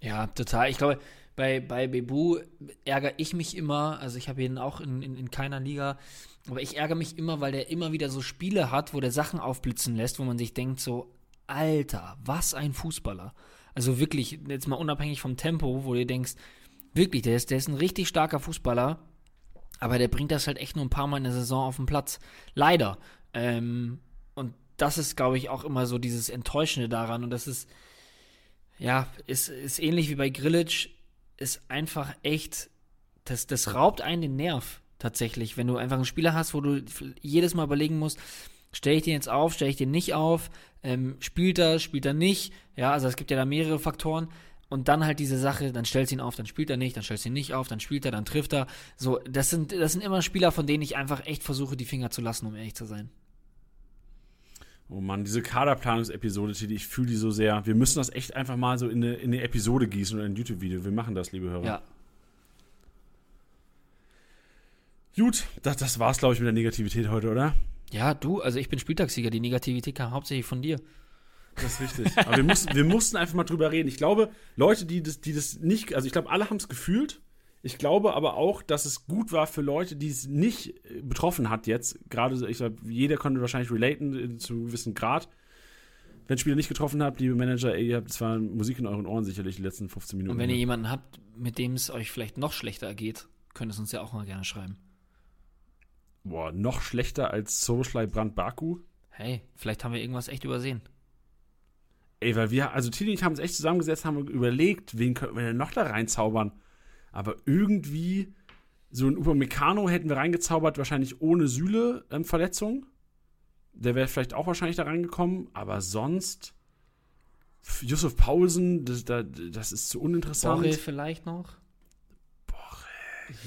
Ja, total. Ich glaube, bei, bei Bebu ärgere ich mich immer, also ich habe ihn auch in, in, in keiner Liga, aber ich ärgere mich immer, weil der immer wieder so Spiele hat, wo der Sachen aufblitzen lässt, wo man sich denkt so, Alter, was ein Fußballer. Also wirklich, jetzt mal unabhängig vom Tempo, wo du denkst, wirklich, der ist, der ist ein richtig starker Fußballer, aber der bringt das halt echt nur ein paar Mal in der Saison auf den Platz. Leider. Ähm, und das ist, glaube ich, auch immer so dieses Enttäuschende daran. Und das ist, ja, ist, ist ähnlich wie bei Grillitsch, ist einfach echt, das, das raubt einen den Nerv tatsächlich, wenn du einfach einen Spieler hast, wo du jedes Mal überlegen musst, stelle ich den jetzt auf, stelle ich den nicht auf, ähm, spielt er, spielt er nicht, ja, also es gibt ja da mehrere Faktoren. Und dann halt diese Sache, dann stellst du ihn auf, dann spielt er nicht, dann stellst du ihn nicht auf, dann spielt er, dann trifft er, so, das sind, das sind immer Spieler, von denen ich einfach echt versuche, die Finger zu lassen, um ehrlich zu sein. Oh Mann, diese Kaderplanungsepisode, die ich fühle die so sehr. Wir müssen das echt einfach mal so in eine, in eine Episode gießen oder in ein YouTube-Video. Wir machen das, liebe Hörer. Ja. Gut, das, das war's, glaube ich, mit der Negativität heute, oder? Ja, du, also ich bin Spieltagssieger, die Negativität kam hauptsächlich von dir. Das ist richtig. Aber wir mussten, wir mussten einfach mal drüber reden. Ich glaube, Leute, die das, die das nicht, also ich glaube, alle haben es gefühlt. Ich glaube aber auch, dass es gut war für Leute, die es nicht äh, betroffen hat jetzt. Gerade, ich glaube, jeder konnte wahrscheinlich relaten zu einem gewissen Grad. Wenn Spieler nicht getroffen habt, liebe Manager, ey, ihr habt zwar Musik in euren Ohren sicherlich die letzten 15 Minuten. Und wenn ihr jemanden habt, mit dem es euch vielleicht noch schlechter geht, könnt ihr es uns ja auch mal gerne schreiben. Boah, noch schlechter als Soulschlei Brand Baku? Hey, vielleicht haben wir irgendwas echt übersehen. Ey, weil wir, also Tini und ich haben uns echt zusammengesetzt, haben überlegt, wen könnten wir denn noch da reinzaubern. Aber irgendwie, so ein Upamecano hätten wir reingezaubert, wahrscheinlich ohne Sühle-Verletzung. Ähm, Der wäre vielleicht auch wahrscheinlich da reingekommen, aber sonst. Yusuf Paulsen, das, das, ist zu uninteressant. Borrell vielleicht noch.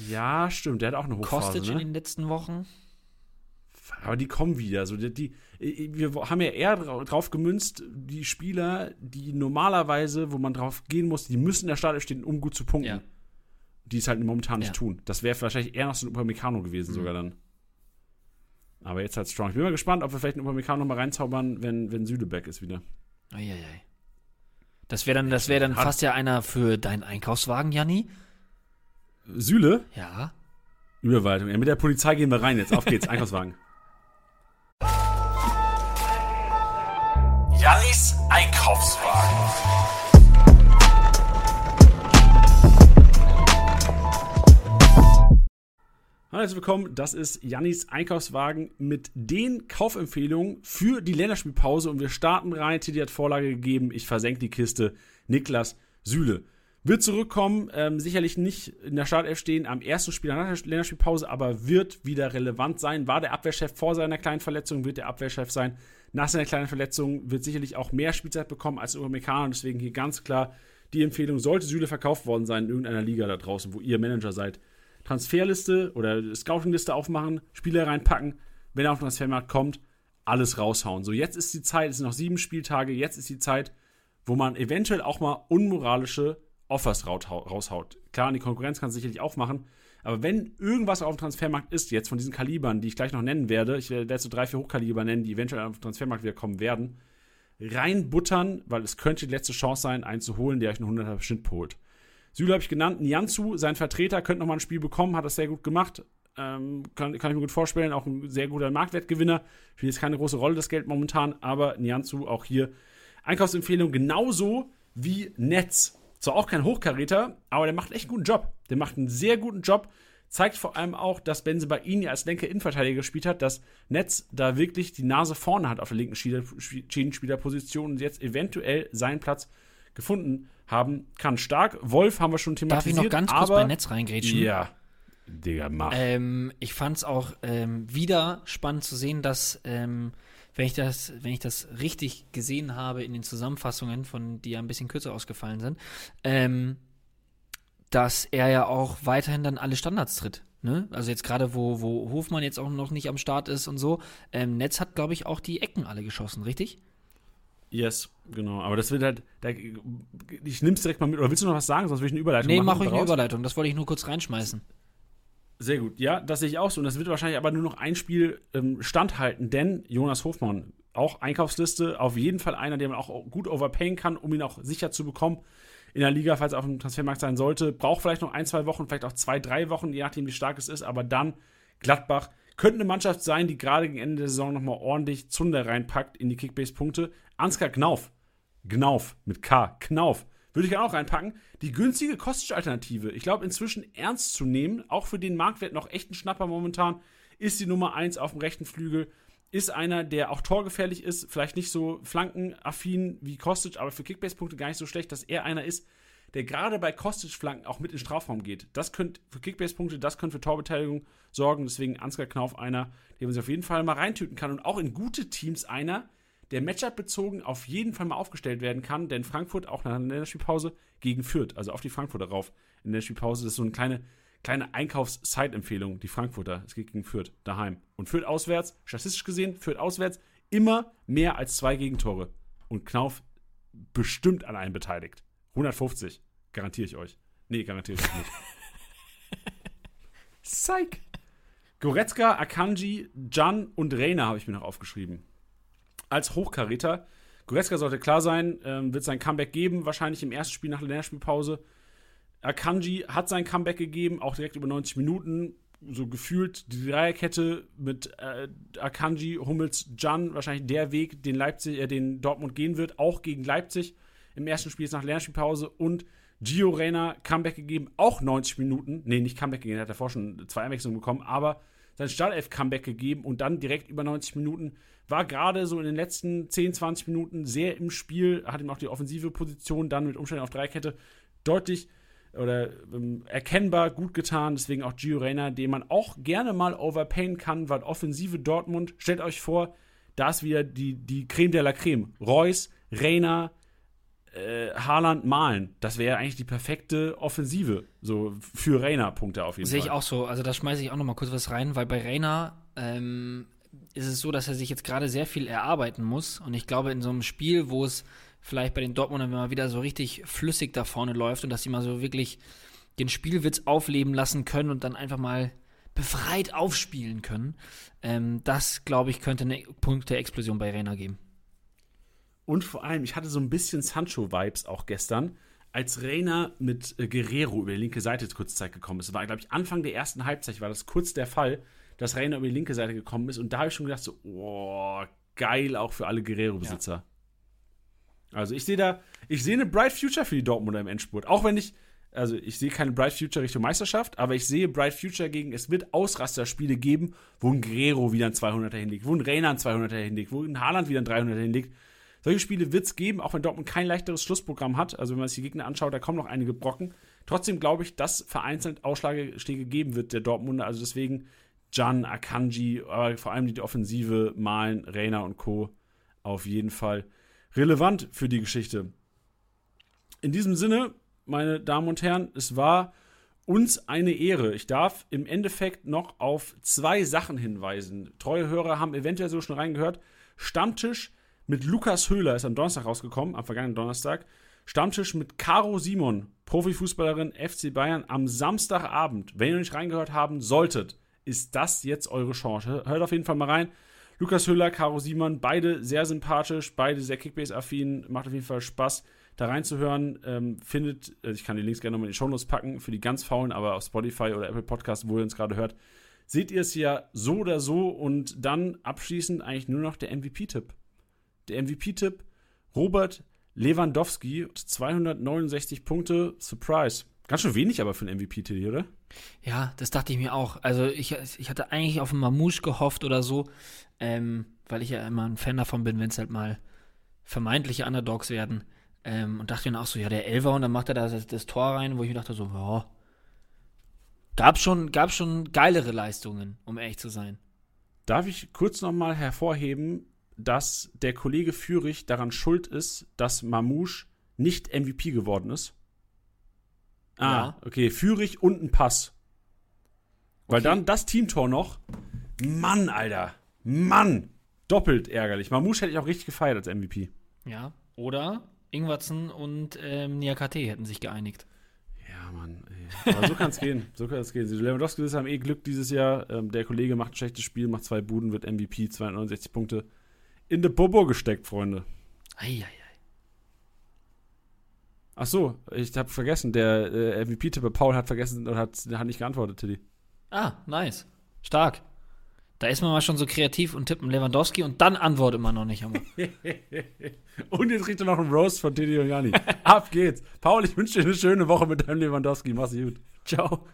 Ja, stimmt, der hat auch eine Hochphase. Kostic in ne? den letzten Wochen. Aber die kommen wieder. So, die, die, wir haben ja eher dra- drauf gemünzt, die Spieler, die normalerweise, wo man drauf gehen muss, die müssen in der Startelf stehen, um gut zu punkten. Ja. Die es halt momentan nicht Ja. tun. Das wäre wahrscheinlich eher noch so ein Upamecano gewesen Mhm. sogar dann. Aber jetzt halt strong. Ich bin mal gespannt, ob wir vielleicht einen Upamecano noch mal reinzaubern, wenn, wenn Südebeck ist wieder. Eieiei. Das wäre dann, das wäre dann Hat- fast ja einer für deinen Einkaufswagen, Janni. Süle? Ja. Überwaltung. Ja, mit der Polizei gehen wir rein jetzt. Auf geht's, Einkaufswagen. Jannis Einkaufswagen. Hallo, herzlich willkommen. Das ist Jannis Einkaufswagen mit den Kaufempfehlungen für die Länderspielpause. Und wir starten rein. Teddy hat Vorlage gegeben. Ich versenke die Kiste. Niklas Süle wird zurückkommen. Ähm, sicherlich nicht in der Startelf stehen am ersten Spiel nach der Länderspielpause, aber wird wieder relevant sein. War der Abwehrchef vor seiner kleinen Verletzung, wird der Abwehrchef sein. Nach seiner kleinen Verletzung wird sicherlich auch mehr Spielzeit bekommen als Upamecano. Deswegen hier ganz klar die Empfehlung, sollte Süle verkauft worden sein in irgendeiner Liga da draußen, wo ihr Manager seid, Transferliste oder Scoutingliste aufmachen, Spieler reinpacken, wenn er auf den Transfermarkt kommt, alles raushauen. So, jetzt ist die Zeit, es sind noch sieben Spieltage, jetzt ist die Zeit, wo man eventuell auch mal unmoralische Offers raushaut. Klar, die Konkurrenz kann es sicherlich auch machen, aber wenn irgendwas auf dem Transfermarkt ist, jetzt von diesen Kalibern, die ich gleich noch nennen werde, ich werde so drei, vier Hochkaliber nennen, die eventuell auf dem Transfermarkt wieder kommen werden, reinbuttern, weil es könnte die letzte Chance sein, einen zu holen, der euch einen 100er Schnitt holt. Süle habe ich genannt, Nianzu, sein Vertreter, könnte nochmal ein Spiel bekommen, hat das sehr gut gemacht. Ähm, kann, kann ich mir gut vorstellen, auch ein sehr guter Marktwertgewinner. Spielt jetzt keine große Rolle, das Geld momentan, aber Nianzu auch hier Einkaufsempfehlung, genauso wie Netz. Zwar auch kein Hochkaräter, aber der macht echt einen guten Job. Der macht einen sehr guten Job. Zeigt vor allem auch, dass Benze bei ihn als Lenker Innenverteidiger gespielt hat, dass Netz da wirklich die Nase vorne hat auf der linken Schiene- Schienenspielerposition und jetzt eventuell seinen Platz gefunden haben kann. Stark. Wolf haben wir schon Darf thematisiert. ich noch ganz kurz bei Netz reingrätschen? Ja. Digga, mach. Ähm, ich fand es auch ähm, wieder spannend zu sehen, dass, ähm, wenn, ich das, wenn ich das richtig gesehen habe in den Zusammenfassungen, von die ja ein bisschen kürzer ausgefallen sind, ähm, dass er ja auch weiterhin dann alle Standards tritt. Ne? Also jetzt gerade, wo, wo Hofmann jetzt auch noch nicht am Start ist und so. Ähm, Netz hat, glaube ich, auch die Ecken alle geschossen, richtig? Yes, genau. Aber das wird halt. Da, ich nehm's direkt mal mit. Oder willst du noch was sagen? Sonst will ich eine Überleitung Nee, machen. mach euch eine daraus. Überleitung. Das wollte ich nur kurz reinschmeißen. Sehr gut. Ja, das sehe ich auch so. Und das wird wahrscheinlich aber nur noch ein Spiel ähm, standhalten, denn Jonas Hofmann, auch Einkaufsliste, auf jeden Fall einer, den man auch gut overpayen kann, um ihn auch sicher zu bekommen in der Liga, falls er auf dem Transfermarkt sein sollte. Braucht vielleicht noch ein, zwei Wochen, vielleicht auch zwei, drei Wochen, je nachdem, wie stark es ist. Aber dann Gladbach könnte eine Mannschaft sein, die gerade gegen Ende der Saison nochmal ordentlich Zunder reinpackt in die Kickbase-Punkte. Ansgar Knauf Gnauf mit K. Knauf. Würde ich auch reinpacken. Die günstige Kostic-Alternative. Ich glaube, inzwischen ernst zu nehmen, auch für den Marktwert noch echt ein Schnapper momentan, ist die Nummer 1 auf dem rechten Flügel. Ist einer, der auch torgefährlich ist, vielleicht nicht so flankenaffin wie Kostic, aber für Kickbase-Punkte gar nicht so schlecht, dass er einer ist, der gerade bei Kostic-Flanken auch mit in den Strafraum geht. Das könnte für Kickbase-Punkte, das könnte für Torbeteiligung sorgen. Deswegen Ansgar Knauf einer, den man sich auf jeden Fall mal reintüten kann. Und auch in gute Teams einer, der Matchup bezogen auf jeden Fall mal aufgestellt werden kann, denn Frankfurt auch nach einer Länderspielpause gegen Fürth, also auf die Frankfurter rauf in der Spielpause. Das ist so eine kleine, kleine Einkaufs-Side-Empfehlung, die Frankfurter. Es geht gegen Fürth daheim. Und Fürth auswärts, statistisch gesehen, Fürth auswärts, immer mehr als zwei Gegentore. Und Knauf bestimmt an einem beteiligt. 150, garantiere ich euch. Nee, garantiere ich euch nicht. Psych. Goretzka, Akanji, Jan und Reina habe ich mir noch aufgeschrieben als Hochkaräter. Goretzka sollte klar sein, ähm, wird sein Comeback geben, wahrscheinlich im ersten Spiel nach der Länderspielpause. Akanji hat sein Comeback gegeben, auch direkt über 90 Minuten. So gefühlt die Dreierkette mit äh, Akanji, Hummels, Jan, wahrscheinlich der Weg, den Leipzig, äh, den Dortmund gehen wird, auch gegen Leipzig im ersten Spiel nach der Länderspielpause. Und Gio Reyna Comeback gegeben, auch 90 Minuten. Nee, nicht Comeback gegeben, er hat davor schon zwei Einwechslungen bekommen, aber sein Startelf-Comeback gegeben und dann direkt über 90 Minuten war gerade so in den letzten 10, 20 Minuten sehr im Spiel, hat ihm auch die offensive Position dann mit Umständen auf Dreikette deutlich oder ähm, erkennbar gut getan. Deswegen auch Gio Reyna, den man auch gerne mal overpayen kann, weil offensive Dortmund, stellt euch vor, da ist wieder die, die Creme de la Creme. Reus, Reyna, äh, Haaland malen. Das wäre eigentlich die perfekte Offensive, so für Reyna Punkte auf jeden Sehe Fall. Sehe ich auch so. Also da schmeiße ich auch noch mal kurz was rein, weil bei Reyna ähm, ist es so, dass er sich jetzt gerade sehr viel erarbeiten muss. Und ich glaube, in so einem Spiel, wo es vielleicht bei den Dortmundern mal wieder so richtig flüssig da vorne läuft und dass sie mal so wirklich den Spielwitz aufleben lassen können und dann einfach mal befreit aufspielen können. Ähm, das, glaube ich, könnte eine Punkte-Explosion bei Reyna geben. Und vor allem, ich hatte so ein bisschen Sancho-Vibes auch gestern, als Reyna mit äh, Guerrero über die linke Seite kurz Zeit gekommen ist. Das war, glaube ich, Anfang der ersten Halbzeit war das kurz der Fall dass Reiner über die linke Seite gekommen ist. Und da habe ich schon gedacht, so, oh, geil auch für alle Guerrero-Besitzer. Ja. Also ich sehe da, ich sehe eine Bright Future für die Dortmunder im Endspurt. Auch wenn ich, also ich sehe keine Bright Future Richtung Meisterschaft, aber ich sehe Bright Future gegen, es wird Ausrasterspiele geben, wo ein Guerrero wieder ein 200er hinlegt, wo ein Reiner ein 200er hinlegt, wo ein Haaland wieder ein 300er hinlegt. Solche Spiele wird es geben, auch wenn Dortmund kein leichteres Schlussprogramm hat. Also wenn man sich die Gegner anschaut, da kommen noch einige Brocken. Trotzdem glaube ich, dass vereinzelt Ausschläge geben wird der Dortmunder. Also deswegen Jan, Akanji, aber vor allem die Offensive, Malen, Reina und Co. auf jeden Fall relevant für die Geschichte. In diesem Sinne, meine Damen und Herren, es war uns eine Ehre. Ich darf im Endeffekt noch auf zwei Sachen hinweisen. Treue Hörer haben eventuell so schon reingehört. Stammtisch mit Lukas Höhler ist am Donnerstag rausgekommen, am vergangenen Donnerstag. Stammtisch mit Caro Simon, Profifußballerin FC Bayern, am Samstagabend. Wenn ihr nicht reingehört haben solltet, ist das jetzt eure Chance. Hört auf jeden Fall mal rein. Lukas Höhler, Caro Simon, beide sehr sympathisch, beide sehr Kickbase-affin, macht auf jeden Fall Spaß, da reinzuhören. Ähm, findet, also ich kann die Links gerne nochmal in die Shownotes packen, für die ganz faulen, aber auf Spotify oder Apple Podcast, wo ihr uns gerade hört, seht ihr es ja so oder so und dann abschließend eigentlich nur noch der MVP-Tipp. Der MVP-Tipp, Robert Lewandowski, 269 Punkte, Surprise. Ganz schön wenig aber für einen MVP-Titel, oder? Ja, das dachte ich mir auch. Also ich, ich hatte eigentlich auf einen Mamouche gehofft oder so, ähm, weil ich ja immer ein Fan davon bin, wenn es halt mal vermeintliche Underdogs werden. Ähm, und dachte mir auch so, ja, der Elver und dann macht er da das, das, Tor rein, wo ich mir dachte so, ja, gab schon, gab schon geilere Leistungen, um ehrlich zu sein. Darf ich kurz nochmal hervorheben, dass der Kollege Führig daran schuld ist, dass Mamouche nicht MVP geworden ist? Ah, ja. okay. Führig und ein Pass. Weil okay. dann das Teamtor noch. Mann, Alter. Mann. Doppelt ärgerlich. Mamouche hätte ich auch richtig gefeiert als MVP. Ja. Oder Ingwertsen und ähm, Niakate hätten sich geeinigt. Ja, Mann. Ey. Aber so kann es gehen. So kann es gehen. Die Lewandowski haben eh Glück dieses Jahr. Ähm, der Kollege macht ein schlechtes Spiel, macht zwei Buden, wird MVP, 269 Punkte in de Bobo gesteckt, Freunde. Eieiei. Ach so, ich habe vergessen, der äh, MVP-Tippe Paul hat vergessen und hat, hat nicht geantwortet, Tilly. Ah, nice. Stark. Da ist man mal schon so kreativ und tippt einen Lewandowski und dann antwortet man noch nicht einmal. Und jetzt kriegt er noch einen Roast von Teddy und Jani. Ab geht's. Paul, ich wünsche dir eine schöne Woche mit deinem Lewandowski. Mach's gut. Ciao.